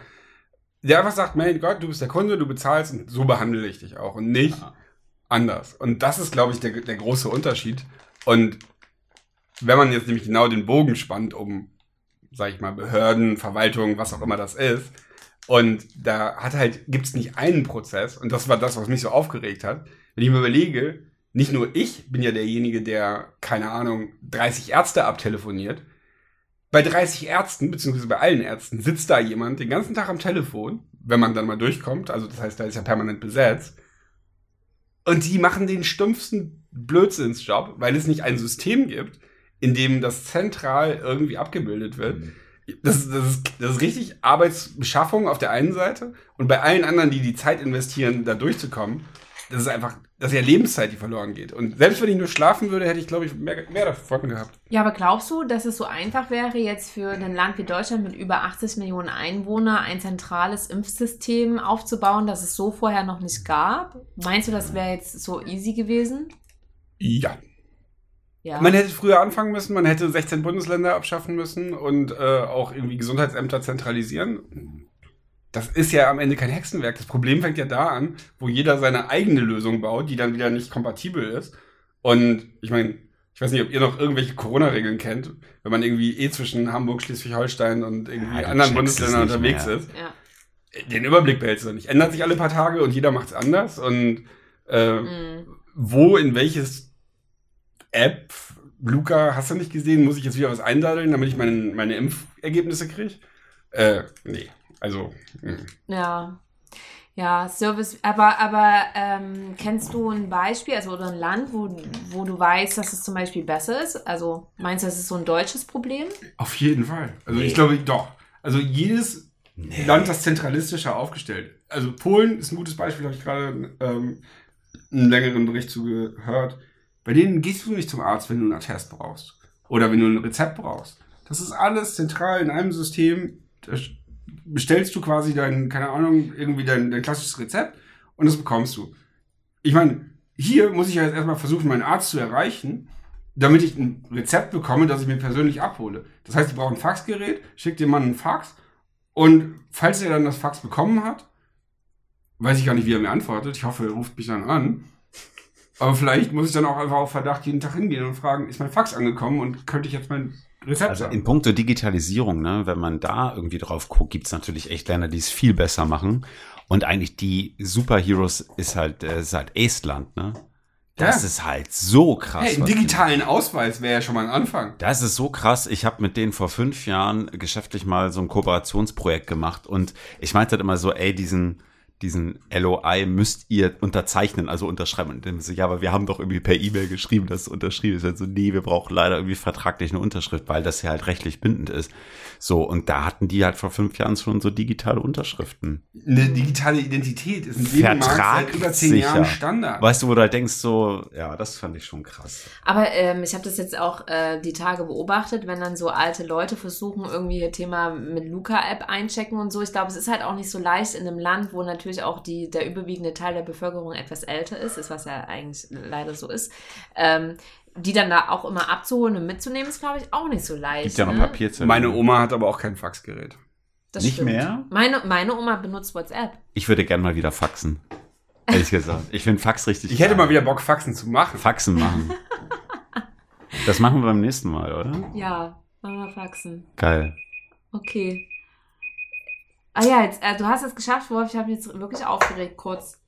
D: der einfach sagt, mein Gott, du bist der Kunde, du bezahlst und so behandle ich dich auch und nicht
B: Ja.
D: anders. Und das ist, glaube ich, der, der große Unterschied. Und wenn man jetzt nämlich genau den Bogen spannt, um, sag ich mal, Behörden, Verwaltung, was auch immer das ist, und da hat halt, gibt's nicht einen Prozess, und das war das, was mich so aufgeregt hat, wenn ich mir überlege, nicht nur ich bin ja derjenige, der, keine Ahnung, 30 Ärzte abtelefoniert, bei 30 Ärzten, beziehungsweise bei allen Ärzten, sitzt da jemand den ganzen Tag am Telefon, wenn man dann mal durchkommt, also das heißt, da ist ja permanent besetzt. Und die machen den stumpfsten Blödsinnsjob, weil es nicht ein System gibt, in dem das zentral irgendwie abgebildet wird. Das, das, ist, das ist richtig Arbeitsbeschaffung auf der einen Seite und bei allen anderen, die die Zeit investieren, da durchzukommen, das ist einfach, das ist ja Lebenszeit, die verloren geht. Und selbst wenn ich nur schlafen würde, hätte ich, glaube ich, mehr, mehr davon gehabt.
C: Ja, aber glaubst du, dass es so einfach wäre, jetzt für ein Land wie Deutschland mit über 80 Millionen Einwohnern ein zentrales Impfsystem aufzubauen, das es so vorher noch nicht gab? Meinst du, das wäre jetzt so easy gewesen?
D: Ja.
C: Ja.
D: Man hätte früher anfangen müssen, man hätte 16 Bundesländer abschaffen müssen und äh, auch irgendwie Gesundheitsämter zentralisieren. Das ist ja am Ende kein Hexenwerk. Das Problem fängt ja da an, wo jeder seine eigene Lösung baut, die dann wieder nicht kompatibel ist. Und ich meine, ich weiß nicht, ob ihr noch irgendwelche Corona-Regeln kennt, wenn man irgendwie eh zwischen Hamburg, Schleswig-Holstein und irgendwie
B: Ja,
D: anderen Bundesländern unterwegs
B: mehr.
D: ist.
C: ja.
D: Den Überblick behältst du nicht. Ändert sich alle paar Tage und jeder macht es anders. Und äh,
C: Mhm.
D: wo in welches App, Luca, hast du nicht gesehen, muss ich jetzt wieder was eindadeln, damit ich meine, meine Impfergebnisse kriege? Äh, nee. Also, mh.
C: Ja. Ja, Service, aber, aber ähm, kennst du ein Beispiel, also oder ein Land, wo, wo du weißt, dass es zum Beispiel besser ist? Also meinst du, das ist so ein deutsches Problem?
D: auf jeden Fall. Also
B: Nee.
D: ich glaube, doch. Also jedes Land, das zentralistischer aufgestellt. Also Polen ist ein gutes Beispiel, habe ich gerade ähm, einen längeren Bericht zu gehört. Bei denen gehst du nicht zum Arzt, wenn du einen Attest brauchst. Oder wenn du ein Rezept brauchst. Das ist alles zentral in einem System. Da bestellst du quasi dein, keine Ahnung, irgendwie dein, dein klassisches Rezept und das bekommst du. Ich meine, hier muss ich ja jetzt erstmal versuchen, meinen Arzt zu erreichen, damit ich ein Rezept bekomme, das ich mir persönlich abhole. Das heißt, ich brauche ein Faxgerät, schick dem Mann einen Fax und falls er dann das Fax bekommen hat, weiß ich gar nicht, wie er mir antwortet. Ich hoffe, er ruft mich dann an. Aber vielleicht muss ich dann auch einfach auf Verdacht jeden Tag hingehen und fragen, ist mein Fax angekommen und könnte ich jetzt mein Rezept
B: Also in puncto Digitalisierung, ne, wenn man da irgendwie drauf guckt, gibt's natürlich echt Länder, die es viel besser machen. Und eigentlich die Superheroes ist halt, äh, ist halt Estland, ne? Das
D: Ja.
B: ist halt so krass.
D: hey, einen
B: die-
D: digitalen Ausweis wäre ja schon mal ein Anfang.
B: Das ist so krass. Ich habe mit denen vor fünf Jahren geschäftlich mal so ein Kooperationsprojekt gemacht und ich meinte halt immer so, ey, diesen, diesen LOI müsst ihr unterzeichnen, also unterschreiben. Und dann so, ja, aber wir haben doch irgendwie per E-Mail geschrieben, dass es unterschrieben ist. Also, nee, wir brauchen leider irgendwie vertraglich eine Unterschrift, weil das ja halt rechtlich bindend ist. So, und da hatten die halt vor fünf Jahren schon so digitale Unterschriften.
D: Eine digitale Identität ist in jedem Markt seit über zehn
B: Vertragssicher.
D: Jahren Standard.
B: Weißt du, wo du halt denkst, so, ja, das fand ich schon krass.
C: Aber ähm, ich habe das jetzt auch äh, die Tage beobachtet, wenn dann so alte Leute versuchen, irgendwie ihr Thema mit Luca-App einchecken und so. Ich glaube, es ist halt auch nicht so leicht in einem Land, wo natürlich auch die, der überwiegende Teil der Bevölkerung etwas älter ist, ist was ja eigentlich leider so ist. Ähm, die dann da auch immer abzuholen und mitzunehmen, ist, glaube ich, auch nicht so leicht.
B: Gibt ja noch
C: ne?
B: Papierzettel.
D: Meine Oma hat aber auch kein Faxgerät.
C: Das
B: Nicht
C: stimmt.
B: mehr?
C: Meine, meine Oma benutzt WhatsApp.
B: Ich würde gern mal wieder faxen. Ehrlich gesagt. Ich finde Fax richtig
D: Ich hätte
B: geil.
D: mal wieder Bock, Faxen zu machen.
B: Faxen machen. Das machen wir beim nächsten Mal, oder?
C: Ja, machen wir faxen.
B: Geil.
C: Okay. Ah ja, jetzt, äh, du hast es geschafft, Wolf. Ich habe mich jetzt wirklich aufgeregt, kurz.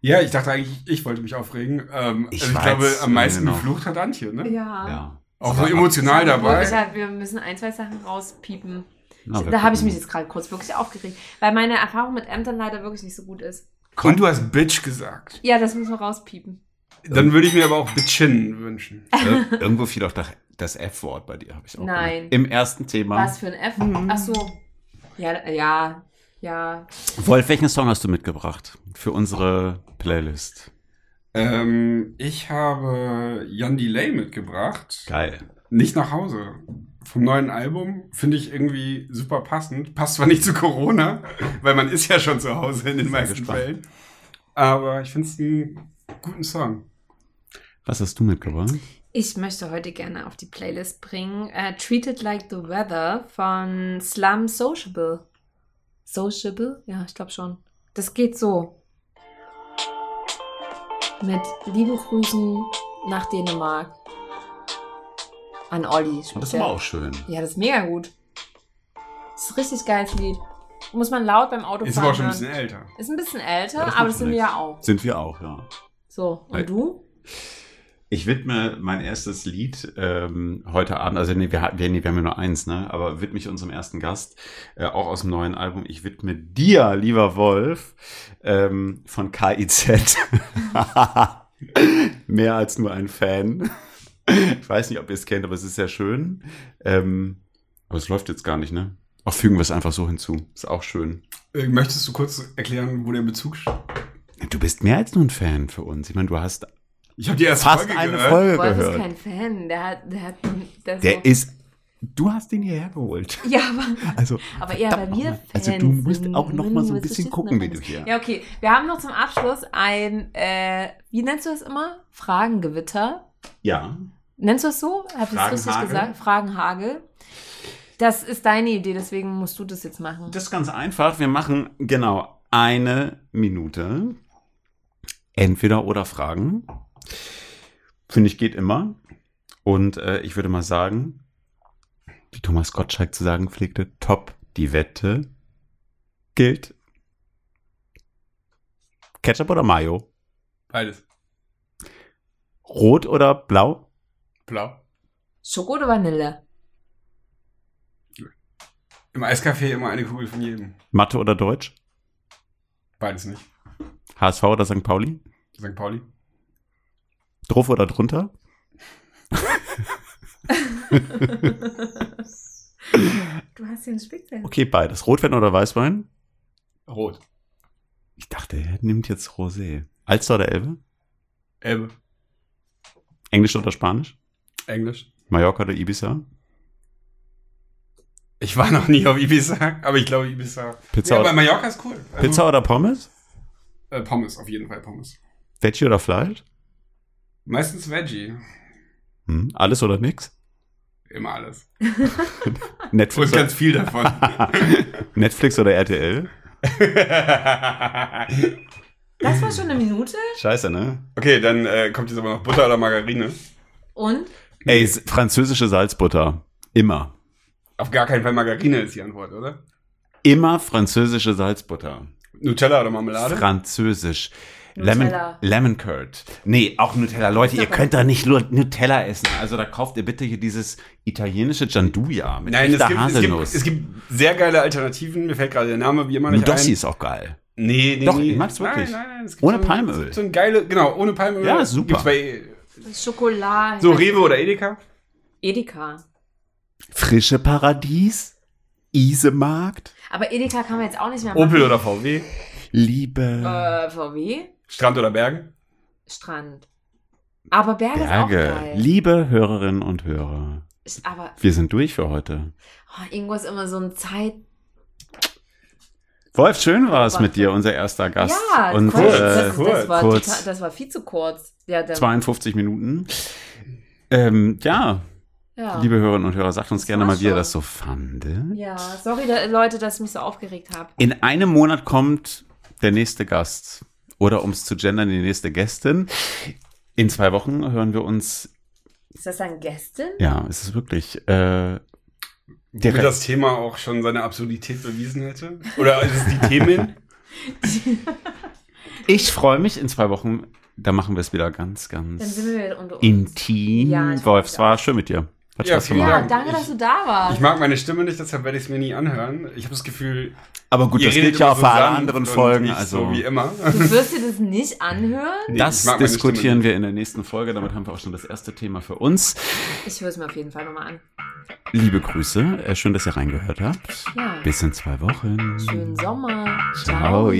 D: Ja, ich dachte eigentlich, ich wollte mich aufregen. Ähm,
B: Ich
D: also ich glaube, am meisten
B: genau.
D: geflucht hat Antje, ne?
C: Ja.
B: Ja.
D: Auch so emotional dabei.
C: ich hab, wir müssen ein, zwei Sachen rauspiepen.
B: Na,
C: da habe ich mich jetzt gerade kurz wirklich aufgeregt, weil meine Erfahrung mit Ämtern leider wirklich nicht so gut ist.
D: Und du hast Bitch gesagt.
C: Ja, das müssen wir rauspiepen.
D: Dann würde ich mir aber auch Bitchin wünschen.
B: Ir irgendwo fiel auch das- F-Wort bei dir, habe ich auch.
C: Nein.
B: gemerkt. Im ersten Thema.
C: Was für ein F? Ach so. Ja, ja, ja.
B: Wolf, welchen Song hast du mitgebracht für unsere Playlist?
D: Ähm, ich habe Jan Delay mitgebracht.
B: Geil.
D: Nicht nach Hause. Vom neuen Album finde ich irgendwie super passend. Passt zwar nicht zu Corona, weil man ist ja schon zu Hause in den meisten
B: gespannt.
D: Fällen. Aber ich finde es einen guten Song.
B: Was hast du mitgebracht?
C: Ich möchte heute gerne auf die Playlist bringen äh, Treat It Like the Weather von Slum Sociable. Sociable? Ja, ich glaube schon. Das geht so. Mit lieben Grüßen nach Dänemark. An Olli.
B: Das ist aber auch schön.
C: Ja, das ist mega gut. Das ist ein richtig geiles Lied. Muss man laut beim Autofahren
D: Ist aber auch schon ein bisschen älter.
C: Ist ein bisschen älter,
B: Ja, das
C: aber das sind wir ja auch.
B: Sind wir auch, ja.
C: So, und
B: Hey.
C: du?
B: Ich widme mein erstes Lied ähm, heute Abend, also nee, wir, nee, wir haben ja nur eins, ne? Aber widme ich unserem ersten Gast, äh, auch aus dem neuen Album. Ich widme dir, lieber Wolf, ähm, von KIZ. Mehr als nur ein Fan. Ich weiß nicht, ob ihr es kennt, aber es ist sehr schön. Ähm, aber es läuft jetzt gar nicht, ne? Auch fügen wir es einfach so hinzu. Ist auch schön.
D: Äh, Möchtest du kurz erklären, wo der Bezug steht?
B: Du bist mehr als nur ein Fan für uns. Ich meine, du hast
D: Ich habe die erste
B: fast
D: Folge
B: eine
D: gehört.
B: Folge
C: Wolf ist
B: gehört.
C: kein Fan. Der hat, der hat, der,
B: Der
C: so,
B: ist. Du hast ihn hierher geholt.
C: Ja, aber,
B: Also,
C: aber eher bei mir
B: mal. Also
C: Fans.
B: du musst auch noch mal so ein bisschen
C: ist
B: gucken, wie du hier.
C: Ja, okay. Wir haben noch zum Abschluss ein, äh, wie nennst du es immer? Fragengewitter.
B: Ja.
C: Nennst du es so? Hab ich es richtig
B: Fragenhagel?
C: gesagt? Fragenhagel. Das ist deine Idee, deswegen musst du das jetzt machen.
B: Das ist ganz einfach. Wir machen genau eine Minute. Entweder oder Fragen. Finde ich geht immer. Und äh, ich würde mal sagen, wie Thomas Gottschalk zu sagen pflegte, top, die Wette gilt. Ketchup oder Mayo?
D: Beides.
B: Rot oder blau?
D: Blau.
C: Schoko oder Vanille?
D: Im Eiscafé immer eine Kugel von jedem.
B: Mathe oder Deutsch?
D: Beides nicht.
B: HSV oder St. Pauli?
D: St. Pauli.
B: Drauf oder drunter?
C: Du hast hier einen Spickzettel.
B: Okay, beides. Rotwein oder Weißwein?
D: Rot.
B: Ich dachte, er nimmt jetzt Rosé. Alster oder Elbe?
D: Elbe.
B: Englisch oder Spanisch?
D: Englisch.
B: Mallorca oder Ibiza?
D: Ich war noch nie auf Ibiza, aber ich glaube Ibiza.
B: Pizza
D: ja,
B: oder-
D: aber Mallorca ist cool. Also,
B: Pizza oder Pommes?
D: Äh, Pommes, auf jeden Fall Pommes.
B: Veggie oder Fleisch?
D: Meistens Veggie.
B: Hm, alles oder nix?
D: Immer alles.
B: Netflix,
D: Und ganz viel davon.
B: Netflix oder RTL?
C: Das war schon eine Minute.
B: Scheiße, ne?
D: okay, dann äh, kommt jetzt aber noch Butter oder Margarine.
C: Und?
B: Ey, französische Salzbutter. Immer.
D: Auf gar keinen Fall Margarine ist die Antwort, oder?
B: Immer französische Salzbutter.
D: Nutella oder Marmelade?
B: Französisch. Lemon,
C: Nutella.
B: Lemon Curd. Nee, auch Nutella. Leute, ihr könnt da nicht nur Nutella essen. Also da kauft ihr bitte hier dieses italienische Gianduja mit
D: Nein, es
B: echter
D: gibt, es, gibt,
B: Haselnuss.
D: es gibt sehr geile Alternativen. Mir fällt gerade der Name wie immer nicht
B: Nudossi
D: ein.
B: ist auch geil.
D: Nee, nee,
B: Doch,
D: nee.
B: ich mag's wirklich.
D: Nein, nein, nein. Es gibt
B: Ohne
D: so ein,
B: Palmöl.
D: es gibt So ein geile, genau, ohne Palmöl.
B: Ja, super.
D: Gibt's bei
C: Schokolade.
D: so Rewe oder Edeka?
C: Edeka.
B: Frische Paradies, Isemarkt,
C: Aber Edeka kann man jetzt auch nicht mehr machen.
D: Opel oder VW?
B: Liebe
C: Äh, VW?
D: Strand oder Bergen?
C: Strand. Aber Berge, ist auch
B: Berge.
C: geil.
B: Liebe Hörerinnen und Hörer,
C: Ist aber
B: wir sind durch für heute.
C: oh, irgendwo ist immer so ein Zeit.
B: Wolf, schön war es mit dir, unser erster Gast.
C: Ja,
B: und
C: kurz.
B: äh,
C: das,
D: kurz,
C: das, war
B: kurz.
C: Total, das war viel zu kurz. Ja, der,
B: 52 Minuten. Ähm, ja,
C: ja.
B: liebe Hörerinnen und Hörer, sagt uns
C: Das
B: gerne mal, wie ihr das so fandet.
C: ja, sorry, da, Leute, dass ich mich so aufgeregt habe.
B: In einem Monat kommt der nächste Gast. Oder um es zu gendern, die nächste Gästin. In zwei Wochen hören wir uns,
C: Ist das dann Gästin?
B: ja, es ist wirklich, äh,
D: Womit das Thema auch schon seine Absurdität bewiesen hätte? Oder ist es die Themen?
B: ich freue mich in zwei Wochen, da machen wir es wieder ganz,
C: Dann
B: ganz
C: sind wir wieder unter uns.
B: intim.
C: Ja, ich
B: Wolf, es war schön mit dir. Hat
D: Ja,
B: Spaß
D: vielen
B: gemacht.
C: ja,
D: Dank.
C: danke, dass du da warst.
D: Ich mag meine Stimme nicht, deshalb werde ich es mir nie anhören. Ich habe das Gefühl,
B: Aber gut, das gilt ja auch
D: so
B: für alle anderen Folgen. Also
D: so wie immer.
C: du wirst dir das nicht anhören?
D: Nee,
B: das diskutieren wir in der nächsten Folge. Damit haben wir auch schon das erste Thema für uns.
C: Ich höre es mir auf jeden Fall nochmal an.
B: Liebe Grüße, äh, schön, dass ihr reingehört habt.
C: Ja.
B: Bis in zwei Wochen.
C: Schönen Sommer.
B: Ciao.